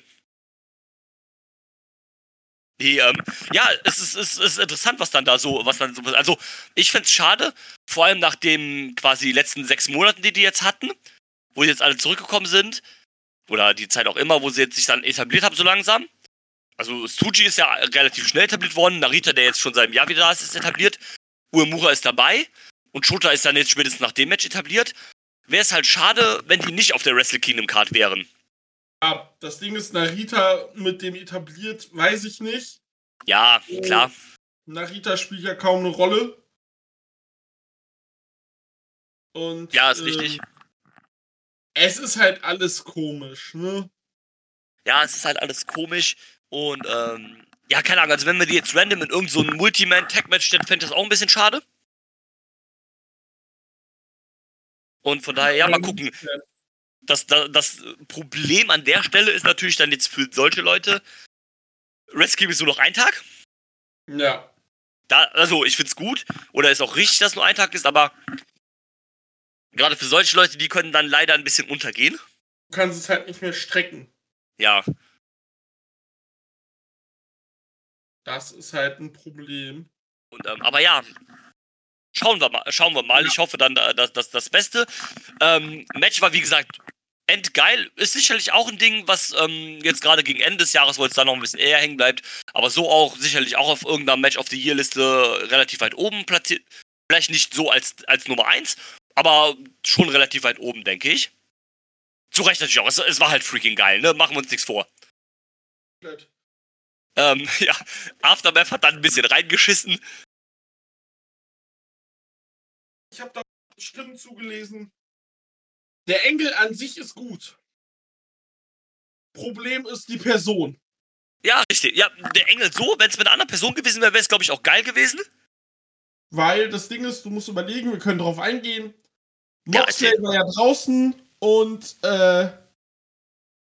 Die, ähm, ja, es ist, es ist interessant, was dann da so, was dann so, also ich find's schade, vor allem nach den quasi letzten sechs Monaten, die die jetzt hatten, wo sie jetzt alle zurückgekommen sind, oder die Zeit auch immer, wo sie jetzt sich dann etabliert haben so langsam. Also Suji ist ja relativ schnell etabliert worden, Narita, der jetzt schon seit einem Jahr wieder da ist, ist etabliert, Uemura ist dabei und Shota ist dann jetzt spätestens nach dem Match etabliert. Wäre es halt schade, wenn die nicht auf der Wrestle Kingdom Card wären. Ah, das Ding ist, Narita mit dem etabliert, weiß ich nicht. Ja, klar. Narita spielt ja kaum eine Rolle. Und, Ja, ist ähm, richtig. Es ist halt alles komisch, ne? Ja, es ist halt alles komisch und ähm, ja, keine Ahnung, also wenn wir die jetzt random in irgendein so ein Multiman-Tag-Match stellen, fände ich das auch ein bisschen schade. Und von daher, ja, mal gucken. Das, das, das Problem an der Stelle ist natürlich dann jetzt für solche Leute, Rescue ist nur noch ein Tag. Ja. Da, also, ich find's gut. Oder ist auch richtig, dass nur ein Tag ist, aber gerade für solche Leute, die können dann leider ein bisschen untergehen. Du kannst es halt nicht mehr strecken. Ja, Das ist halt ein Problem. und, ähm, aber ja. Schauen wir mal, schauen wir mal. Ich hoffe dann, äh, dass das das Beste. Ähm, Match war, wie gesagt, endgeil. Ist sicherlich auch ein Ding, was ähm, jetzt gerade gegen Ende des Jahres, wo es dann noch ein bisschen eher hängen bleibt, aber so auch sicherlich auch auf irgendeiner Match of the Year Liste relativ weit oben platziert. Vielleicht nicht so als, als Nummer 1, aber schon relativ weit oben, denke ich. Zu Recht natürlich auch. Es, es war halt freaking geil, ne? Machen wir uns nichts vor. Ähm, ja, Aftermath hat dann ein bisschen reingeschissen. Ich habe da Stimmen zugelesen. Der Engel an sich ist gut. Problem ist die Person. Ja, richtig. Ja, der Engel so, wenn es mit einer anderen Person gewesen wäre, wäre es, glaube ich, auch geil gewesen. Weil das Ding ist, du musst überlegen, wir können drauf eingehen. Ja, Moxley erzähl. war ja draußen und äh,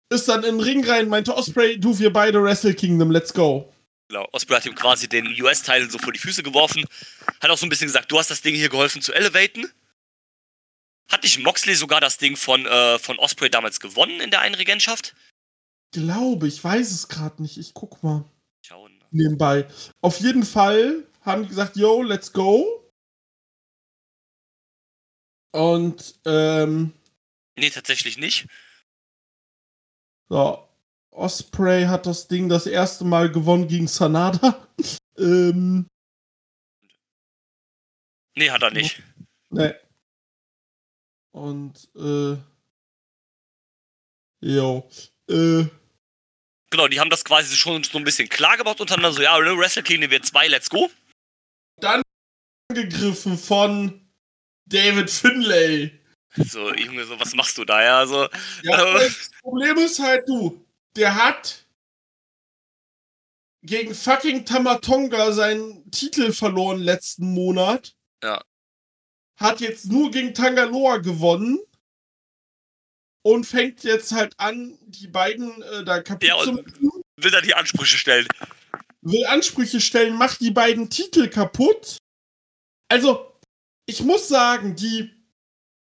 ist dann in den Ring rein, meinte Osprey, du, wir beide Wrestle Kingdom, let's go. Genau, Osprey hat ihm quasi den US-Teil so vor die Füße geworfen. Hat auch so ein bisschen gesagt, du hast das Ding hier geholfen zu elevaten. Hat nicht Moxley sogar das Ding von, äh, von Osprey damals gewonnen in der einen Regentschaft? Glaube, ich weiß es gerade nicht. Ich guck mal Schauen. nebenbei. Auf jeden Fall haben die gesagt, yo, let's go. Und ähm, Nee, tatsächlich nicht. so, Osprey hat das Ding das erste Mal gewonnen gegen Sanada. ähm, Nee, hat er nicht. Ne. Und, äh. Jo. Äh. Genau, die haben das quasi schon so ein bisschen klar gemacht untereinander. So, ja, ne, Wrestle Kingdom wird zwei, let's go. Angegriffen von David Finlay. So, Junge, so, was machst du da? Ja, also, Ja, das Problem ist halt, du, der hat gegen fucking Tamatonga seinen Titel verloren letzten Monat. Ja. Hat jetzt nur gegen Tangaloa gewonnen. Und fängt jetzt halt an, die beiden äh, da kaputt Ja, zu machen. will da die Ansprüche stellen. will Ansprüche stellen, macht die beiden Titel kaputt. Also, ich muss sagen, die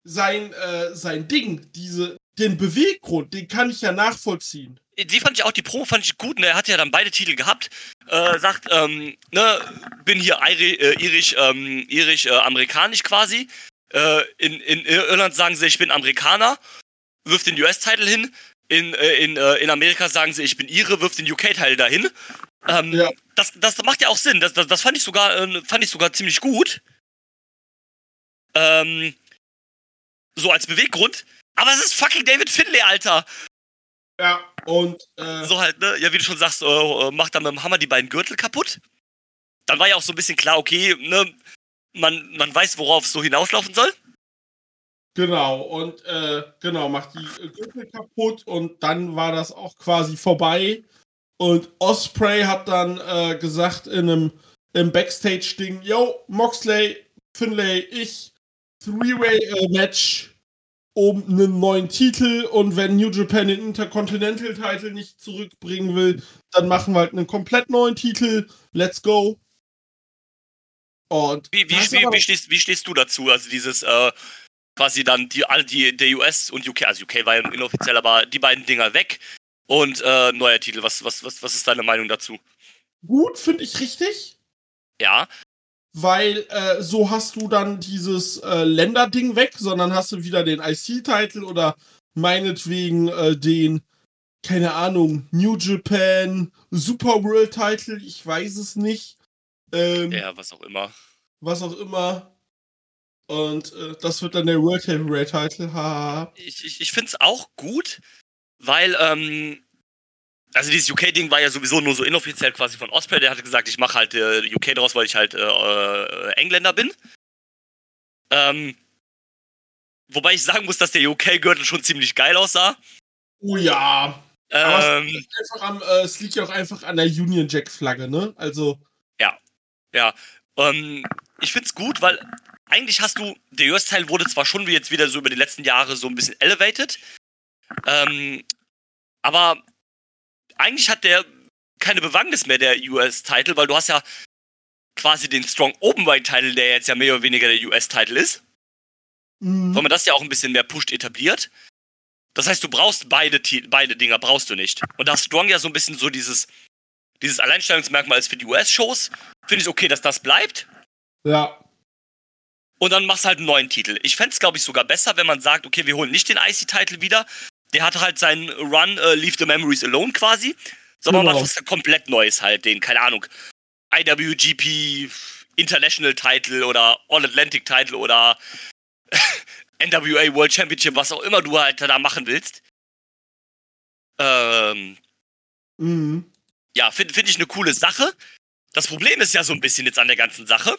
sein, äh, sein Ding, diese, den Beweggrund, den kann ich ja nachvollziehen. Die fand ich auch, die Promo fand ich gut, ne? Er hat ja dann beide Titel gehabt. Äh, sagt, ähm, ne, bin hier Iri, äh, irisch, ähm, irisch, äh, amerikanisch quasi. Äh, in, in Irland sagen sie, ich bin Amerikaner, wirft den US-Titel hin. In, äh, in, äh, in Amerika sagen sie, ich bin Ire, wirft den UK-Teil dahin. Ähm, ja. das, das macht ja auch Sinn. Das, das, das fand ich sogar, äh, fand ich sogar ziemlich gut. Ähm, so als Beweggrund. Aber es ist fucking David Finlay, Alter. Ja, und. Äh, so halt, ne? Ja, wie du schon sagst, äh, äh, macht dann mit dem Hammer die beiden Gürtel kaputt. Dann war ja auch so ein bisschen klar, okay, ne? Man, man weiß, worauf es so hinauslaufen soll. Genau, und äh, genau, macht die Gürtel kaputt und dann war das auch quasi vorbei. Und Osprey hat dann äh, gesagt in einem im Backstage-Ding, yo, Moxley, Finlay, ich, Three-Way-Match um einen neuen Titel und wenn New Japan den Intercontinental Title nicht zurückbringen will, dann machen wir halt einen komplett neuen Titel. Let's go. Und wie, wie, wie, wie, stehst, wie stehst du dazu? Also dieses äh, quasi dann die, die, der US und UK, also UK war ja inoffiziell, aber die beiden Dinger weg und äh, neuer Titel. Was, was, was, was ist deine Meinung dazu? Gut, finde ich richtig. Ja weil äh, so hast du dann dieses äh, Länderding weg, sondern hast du wieder den IC-Titel oder meinetwegen äh, den, keine Ahnung, New Japan Super World Title, ich weiß es nicht. Ähm, ja, was auch immer. Was auch immer. Und äh, das wird dann der World Heavyweight Title. Ha. Ich, ich, ich finde es auch gut, weil ähm, also dieses UK-Ding war ja sowieso nur so inoffiziell quasi von Osprey. Der hatte gesagt, ich mache halt äh, UK draus, weil ich halt äh, äh, Engländer bin. Ähm, wobei ich sagen muss, dass der UK-Gürtel schon ziemlich geil aussah. Oh ja. Ähm, es, am, äh, es, liegt ja auch einfach an der Union Jack-Flagge, ne? Also. Ja. Ja. Ähm, ich find's gut, weil eigentlich hast du, der US-Teil wurde zwar schon wie jetzt wieder so über die letzten Jahre so ein bisschen elevated, ähm, aber eigentlich hat der keine Bewandtnis mehr, der US-Title, weil du hast ja quasi den Strong Openweight-Title, der jetzt ja mehr oder weniger der US-Title ist. Mhm. Weil man das ja auch ein bisschen mehr pusht etabliert. Das heißt, du brauchst beide, beide Dinger, brauchst du nicht. Und da Strong ja so ein bisschen so dieses, dieses Alleinstellungsmerkmal ist für die US-Shows. Finde ich okay, dass das bleibt. Ja. Und dann machst du halt einen neuen Titel. Ich fände es, glaube ich, sogar besser, wenn man sagt, okay, wir holen nicht den IC-Title wieder, der hat halt seinen Run äh, Leave the Memories Alone quasi. Sondern genau. macht was komplett Neues halt, den, keine Ahnung, IWGP International Title oder All Atlantic Title oder NWA World Championship, was auch immer du halt da machen willst. Ähm, mhm. Ja, finde find ich eine coole Sache. Das Problem ist ja so ein bisschen jetzt an der ganzen Sache.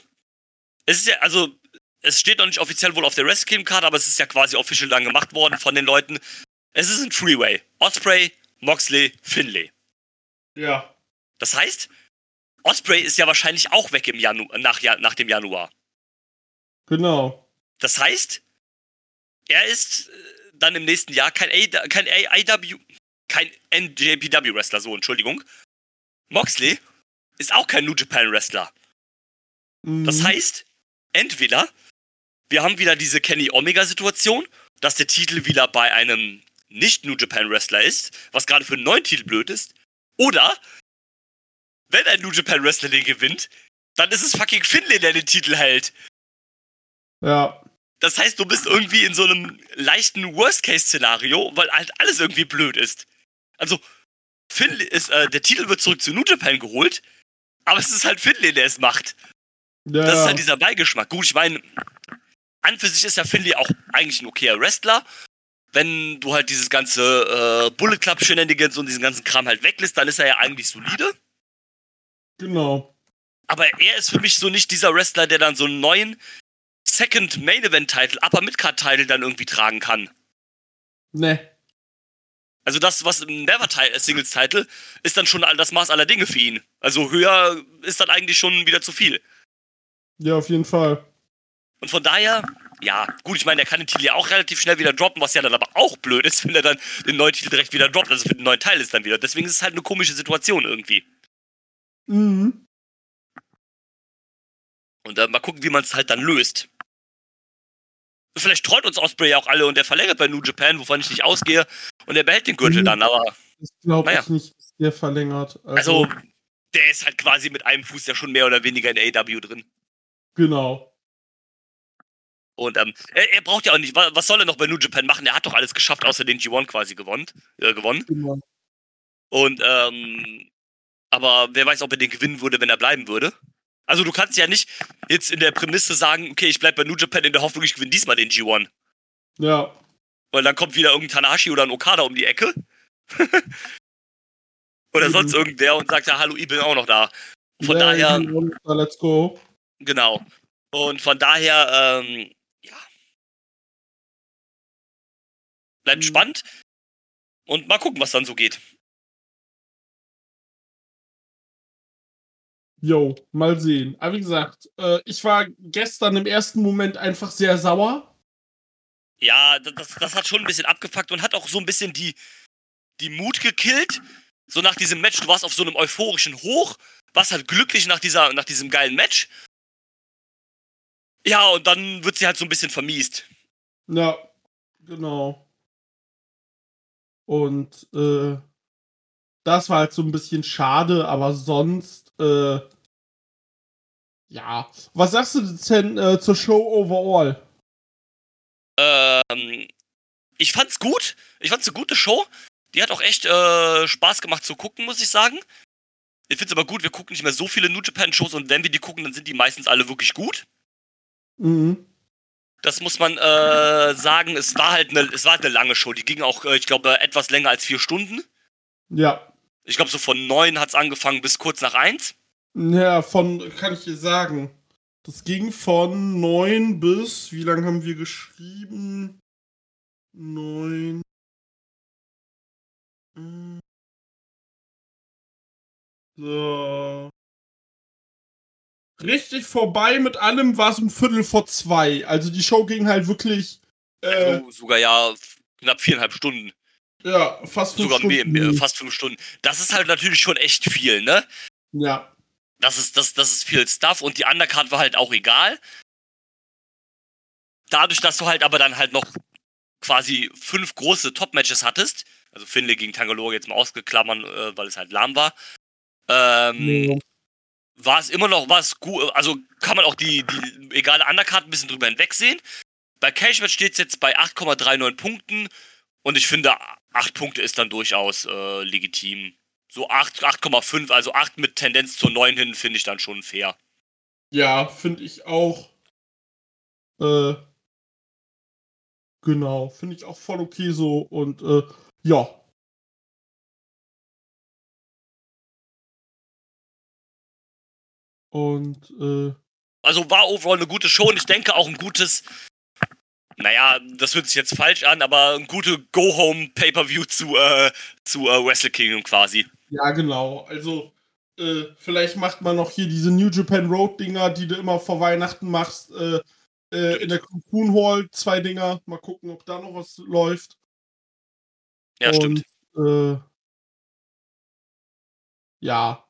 Es ist ja, also, es steht noch nicht offiziell wohl auf der Wrestling Card, aber es ist ja quasi offiziell dann gemacht worden von den Leuten, es ist ein Freeway. Osprey, Moxley, Finlay. Ja. Das heißt, Osprey ist ja wahrscheinlich auch weg im Janu nach, nach dem Januar. Genau. Das heißt, er ist äh, dann im nächsten Jahr kein, A kein AIW, kein NJPW-Wrestler, so, Entschuldigung. Moxley ist auch kein New Japan-Wrestler. Mhm. Das heißt, entweder wir haben wieder diese Kenny Omega-Situation, dass der Titel wieder bei einem nicht New Japan Wrestler ist, was gerade für einen neuen Titel blöd ist, oder wenn ein New Japan Wrestler den gewinnt, dann ist es fucking Finlay, der den Titel hält. Ja. Das heißt, du bist irgendwie in so einem leichten Worst-Case-Szenario, weil halt alles irgendwie blöd ist. Also, Finlay ist, äh, der Titel wird zurück zu New Japan geholt, aber es ist halt Finlay, der es macht. Ja. Das ist halt dieser Beigeschmack. Gut, ich meine, an für sich ist ja Finlay auch eigentlich ein okayer Wrestler, wenn du halt dieses ganze äh, Bullet Club Shenanigans und diesen ganzen Kram halt weglässt, dann ist er ja eigentlich solide. Genau. Aber er ist für mich so nicht dieser Wrestler, der dann so einen neuen Second Main Event Title, Upper Midcard Title dann irgendwie tragen kann. Ne. Also das, was im Never Singles Title ist dann schon das Maß aller Dinge für ihn. Also höher ist dann eigentlich schon wieder zu viel. Ja, auf jeden Fall. Und von daher, ja, gut, ich meine, er kann den Titel ja auch relativ schnell wieder droppen, was ja dann aber auch blöd ist, wenn er dann den neuen Titel direkt wieder droppt, also für den neuen Teil ist dann wieder. Deswegen ist es halt eine komische Situation irgendwie. Mhm. Und äh, mal gucken, wie man es halt dann löst. Vielleicht treut uns Osprey ja auch alle und der verlängert bei New Japan, wovon ich nicht ausgehe. Und er behält den Gürtel Mhm. dann, aber Ich glaube Naja. ich nicht, dass der verlängert. also, der ist halt quasi mit einem Fuß ja schon mehr oder weniger in AW drin. Genau. Und ähm, er, er braucht ja auch nicht, wa- was soll er noch bei New Japan machen? Er hat doch alles geschafft, außer den G1 quasi gewonnen. Äh, gewonnen. genau. Und ähm, aber wer weiß, ob er den gewinnen würde, wenn er bleiben würde. Also du kannst ja nicht jetzt in der Prämisse sagen, okay, ich bleib bei New Japan in der Hoffnung, ich gewinne diesmal den G1. Ja. Weil dann kommt wieder irgendein Tanahashi oder ein Okada um die Ecke. oder Mhm. sonst irgendwer und sagt, ja, hallo, ich bin auch noch da. Von ja, daher, Let's go. genau. Und von daher, ähm, Bleibt Mhm. spannend. Und mal gucken, was dann so geht. Jo, mal sehen. Aber wie gesagt, äh, ich war gestern im ersten Moment einfach sehr sauer. Ja, das- das, hat schon ein bisschen abgefuckt und hat auch so ein bisschen die, die Mut gekillt. So nach diesem Match, du warst auf so einem euphorischen Hoch, warst halt glücklich nach, dieser, nach diesem geilen Match. Ja, und dann wird sie halt so ein bisschen vermiest. Ja, genau. Und äh, das war halt so ein bisschen schade, aber sonst, äh, ja. Was sagst du denn äh, zur Show overall? Ähm, ich fand's gut. Ich fand's eine gute Show. Die hat auch echt äh, Spaß gemacht zu gucken, muss ich sagen. Ich find's aber gut, wir gucken nicht mehr so viele New Japan Shows und wenn wir die gucken, dann sind die meistens alle wirklich gut. Mhm. Das muss man äh, sagen. Es war halt eine, es war halt eine lange Show. Die ging auch, äh, ich glaube, etwas länger als vier Stunden. Ja. Ich glaube, so von neun hat's angefangen bis kurz nach eins. Ja, von, kann ich dir sagen. Das ging von 9 bis, wie lange haben wir geschrieben? 9. Hm. So. Richtig vorbei mit allem war es um Viertel vor zwei. Also die Show ging halt wirklich äh, Also sogar ja knapp viereinhalb Stunden. ja, fast fünf Sogar mehr, Stunden. mehr, fast fünf Stunden. Das ist halt natürlich schon echt viel, ne? Ja, Das ist, das, das ist viel Stuff und die Undercard war halt auch egal. Dadurch, dass du halt aber dann halt noch quasi fünf große Top-Matches hattest, also Finlay gegen Tangalore jetzt mal ausgeklammern, äh, weil es halt lahm war, ähm, Ja. War es immer noch was gut, also kann man auch die, die egale Undercard ein bisschen drüber hinwegsehen. Bei Cage Match steht es jetzt bei 8,39 Punkten und ich finde, 8 Punkte ist dann durchaus äh, legitim. So 8, 8,5, also 8 mit Tendenz zur 9 hin, finde ich dann schon fair. Ja, finde ich auch. Äh, genau, finde ich auch voll okay so und äh, ja. Und äh, Also war overall eine gute Show und ich denke auch ein gutes, naja, das hört sich jetzt falsch an, aber ein gute Go-Home-Pay-Per-View zu, äh, zu äh, Wrestle Kingdom quasi. ja, genau. Also, äh, vielleicht macht man noch hier diese New Japan Road Dinger, die du immer vor Weihnachten machst, äh, äh, in der Cocoon Hall, zwei Dinger. Mal gucken, ob da noch was läuft. Ja, stimmt. Und, äh, ja,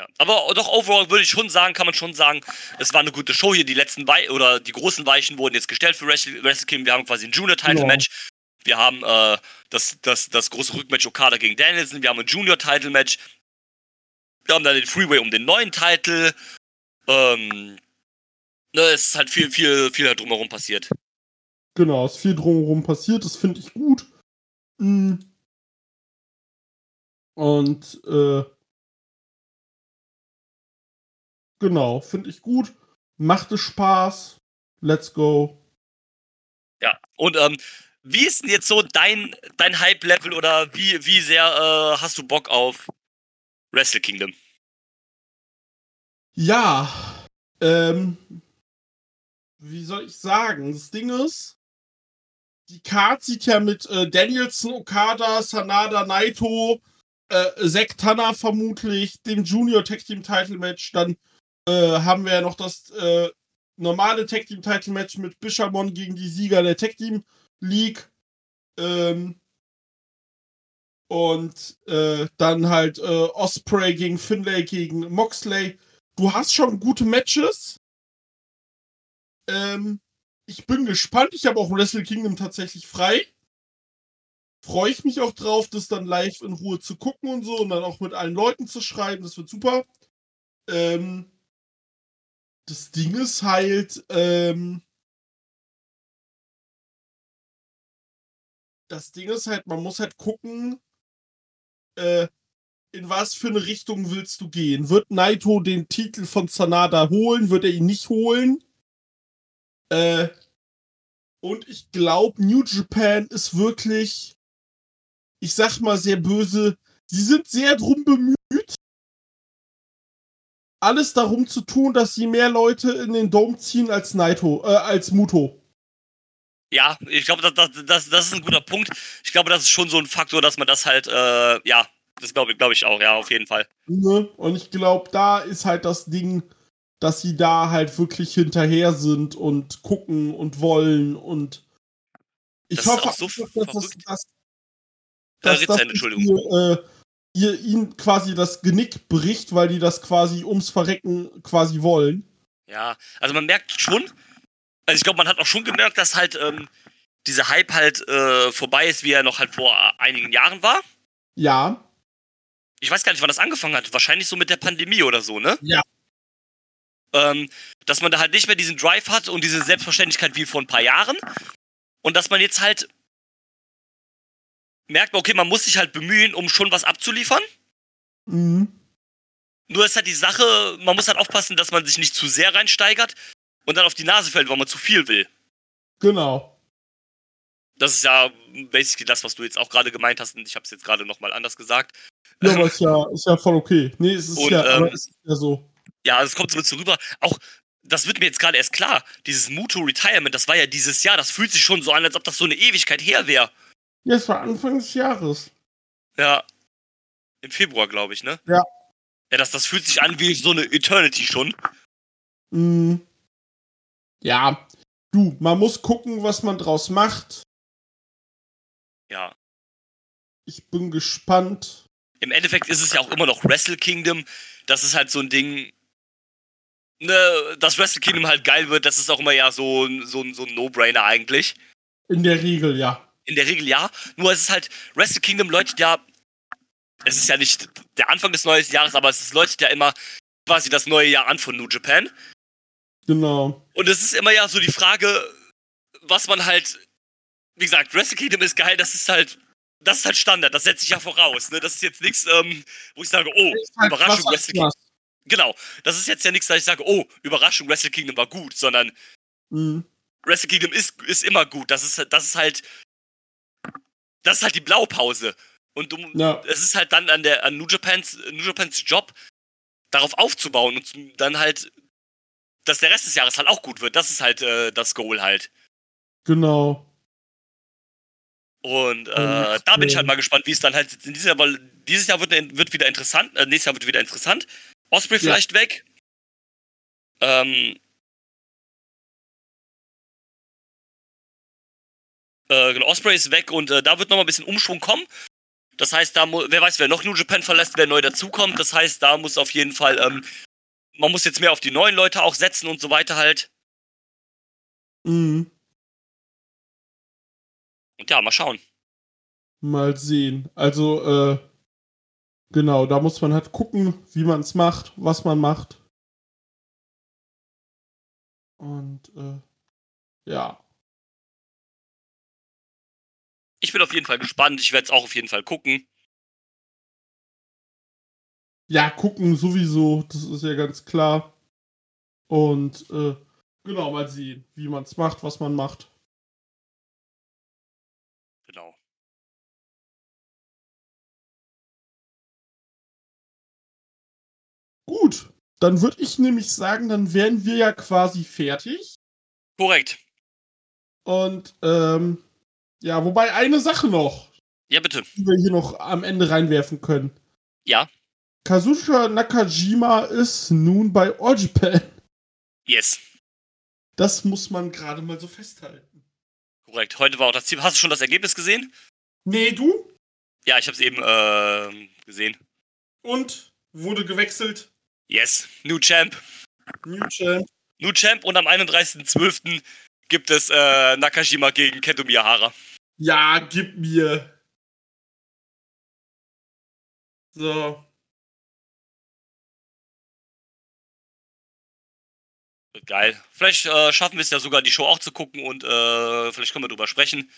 Ja. Aber doch overall würde ich schon sagen, kann man schon sagen, es war eine gute Show hier. Die letzten Wei oder die großen Weichen wurden jetzt gestellt für Wrestle, Kingdom. Wir haben quasi ein Junior-Title-Match. Wir haben äh, das, das, das große Rückmatch Okada gegen Danielson. Wir haben ein Junior-Title-Match. Wir haben dann den Freeway um den neuen Titel. Ähm, ne, es ist halt viel, viel, viel da drumherum passiert. Genau, es ist viel drumherum passiert, das finde ich gut. Mm. Und äh, genau, finde ich gut. Macht es Spaß. Let's go. Ja, und ähm, wie ist denn jetzt so dein, dein Hype-Level oder wie, wie sehr äh, hast du Bock auf Wrestle Kingdom? Ja, ähm, wie soll ich sagen? Das Ding ist, die Card sieht ja mit äh, Danielson, Okada, Sanada, Naito, äh, Zack Tanner vermutlich, dem Junior Tag Team Title Match. Dann äh, haben wir ja noch das äh, normale Tag Team Title Match mit Bishamon gegen die Sieger der Tag Team League. Ähm, Und äh, dann halt äh, Osprey gegen Finlay gegen Moxley. Du hast schon gute Matches. Ähm, ich bin gespannt. Ich habe auch Wrestle Kingdom tatsächlich frei. Freue ich mich auch drauf, das dann live in Ruhe zu gucken und so und dann auch mit allen Leuten zu schreiben. Das wird super. Ähm, das Ding ist halt, ähm, das Ding ist halt, man muss halt gucken, äh, in was für eine Richtung willst du gehen? Wird Naito den Titel von Sanada holen? Wird er ihn nicht holen? Äh, und ich glaube, New Japan ist wirklich, ich sag mal sehr böse, sie sind sehr drum bemüht, alles darum zu tun, dass sie mehr Leute in den Dome ziehen als Naito, äh, als Muto. Ja, ich glaube, das, das, das, das ist ein guter Punkt. Ich glaube, das ist schon so ein Faktor, dass man das halt, äh, ja, das glaube glaub ich auch, ja, auf jeden Fall. Ne? Und ich glaube, da ist halt das Ding, dass sie da halt wirklich hinterher sind und gucken und wollen und ich Das hoffe, so dass, dass, Äh, dass Ritzende, das Entschuldigung. Ihr, äh, ihr ihnen quasi das Genick bricht, weil die das quasi ums Verrecken quasi wollen. Ja, also man merkt schon, also ich glaube, man hat auch schon gemerkt, dass halt ähm, dieser Hype halt äh, vorbei ist, wie er noch halt vor einigen Jahren war. Ja, Ich weiß gar nicht, wann das angefangen hat. Wahrscheinlich so mit der Pandemie oder so, ne? Ja. Ähm, dass man da halt nicht mehr diesen Drive hat und diese Selbstverständlichkeit wie vor ein paar Jahren. Und dass man jetzt halt merkt, okay, man muss sich halt bemühen, um schon was abzuliefern. mhm. Nur ist halt die Sache, man muss halt aufpassen, dass man sich nicht zu sehr reinsteigert und dann auf die Nase fällt, weil man zu viel will. genau. Das ist ja basically das, was du jetzt auch gerade gemeint hast und ich habe es jetzt gerade nochmal anders gesagt. Ja, aber ist ja, ist ja voll okay. Nee, es ist Und, ja, ähm, ist ja so. Ja, es kommt so rüber. Auch, das wird mir jetzt gerade erst klar. Dieses Muto Retirement, das war ja dieses Jahr. Das fühlt sich schon so an, als ob das so eine Ewigkeit her wäre. Ja, es war Anfang des Jahres. Ja. Im Februar, glaube ich, ne? Ja. Ja, das, das fühlt sich an wie so eine Eternity schon. Mhm. Ja, du, man muss gucken, was man draus macht. Ja. Ich bin gespannt. Im Endeffekt ist es ja auch immer noch Wrestle Kingdom. Das ist halt so ein Ding. Ne, dass Wrestle Kingdom halt geil wird, das ist auch immer ja so, so, so ein No-Brainer eigentlich. In der Regel, ja. In der Regel ja. Nur es ist halt, Wrestle Kingdom läutet ja. Es ist ja nicht der Anfang des neuen Jahres, aber es ist- läutet ja immer quasi das neue Jahr an von New Japan. Genau. Und es ist immer ja so die Frage, was man halt. Wie gesagt, Wrestle Kingdom ist geil, das ist halt. Das ist halt Standard, das setze ich ja voraus. Ne? Das ist jetzt nichts, ähm, wo ich sage, oh, halt Überraschung, Wrestle Kingdom. Genau. Das ist jetzt ja nichts, dass ich sage, oh, Überraschung, Wrestle Kingdom war gut, sondern Mhm. Wrestle Kingdom ist, ist immer gut. Das ist, das ist halt. Das ist halt die Blaupause. Und du, Ja. es ist halt dann an der an New Japans, New Japans Job, darauf aufzubauen und dann halt, dass der Rest des Jahres halt auch gut wird. Das ist halt äh, das Goal halt. Genau. Und äh, da bin ich ähm, halt mal gespannt, wie es dann halt in diesem Jahr, weil dieses Jahr wird, wird wieder interessant, äh, nächstes Jahr wird wieder interessant. Osprey Ja. vielleicht weg. Ähm, äh, genau, Osprey ist weg und äh, da wird nochmal ein bisschen Umschwung kommen. Das heißt, da wer weiß, wer noch New Japan verlässt, wer neu dazukommt. Das heißt, da muss auf jeden Fall, ähm, man muss jetzt mehr auf die neuen Leute auch setzen und so weiter halt. Mhm. Und ja, mal schauen. Mal sehen. Also, äh, genau, da muss man halt gucken, wie man es macht, was man macht. Und, äh, ja. Ich bin auf jeden Fall gespannt. Ich werde es auch auf jeden Fall gucken. Ja, gucken sowieso, das ist ja ganz klar. Und, äh, genau, mal sehen, wie man es macht, was man macht. Genau. Gut, dann würde ich nämlich sagen, dann wären wir ja quasi fertig. Korrekt. Und, ähm, ja, wobei eine Sache noch, Ja, bitte. die wir hier noch am Ende reinwerfen können. Ja. Kazucha Nakajima ist nun bei All Japan. Yes. Das muss man gerade mal so festhalten. Korrekt. Heute war auch das Ziel. Hast du schon das Ergebnis gesehen? Nee, du? Ja, ich habe es eben äh, gesehen. Und wurde gewechselt. Yes, New Champ. New Champ. New Champ und am 31.12. gibt es äh, Nakashima gegen Kento Miyahara. Ja, gib mir. So. Geil. Vielleicht äh, schaffen wir es ja sogar, die Show auch zu gucken und äh, vielleicht können wir drüber sprechen.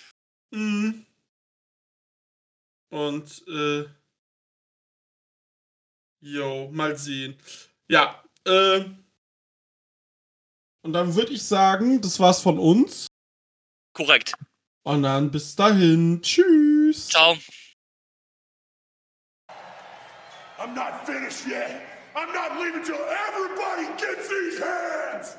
Mhm. Und, äh. Jo, mal sehen. Ja, äh. Und dann würde ich sagen, das war's von uns. Korrekt. Und dann bis dahin. Tschüss. Ciao. I'm not finished yet. I'm not leaving till everybody gets these hands.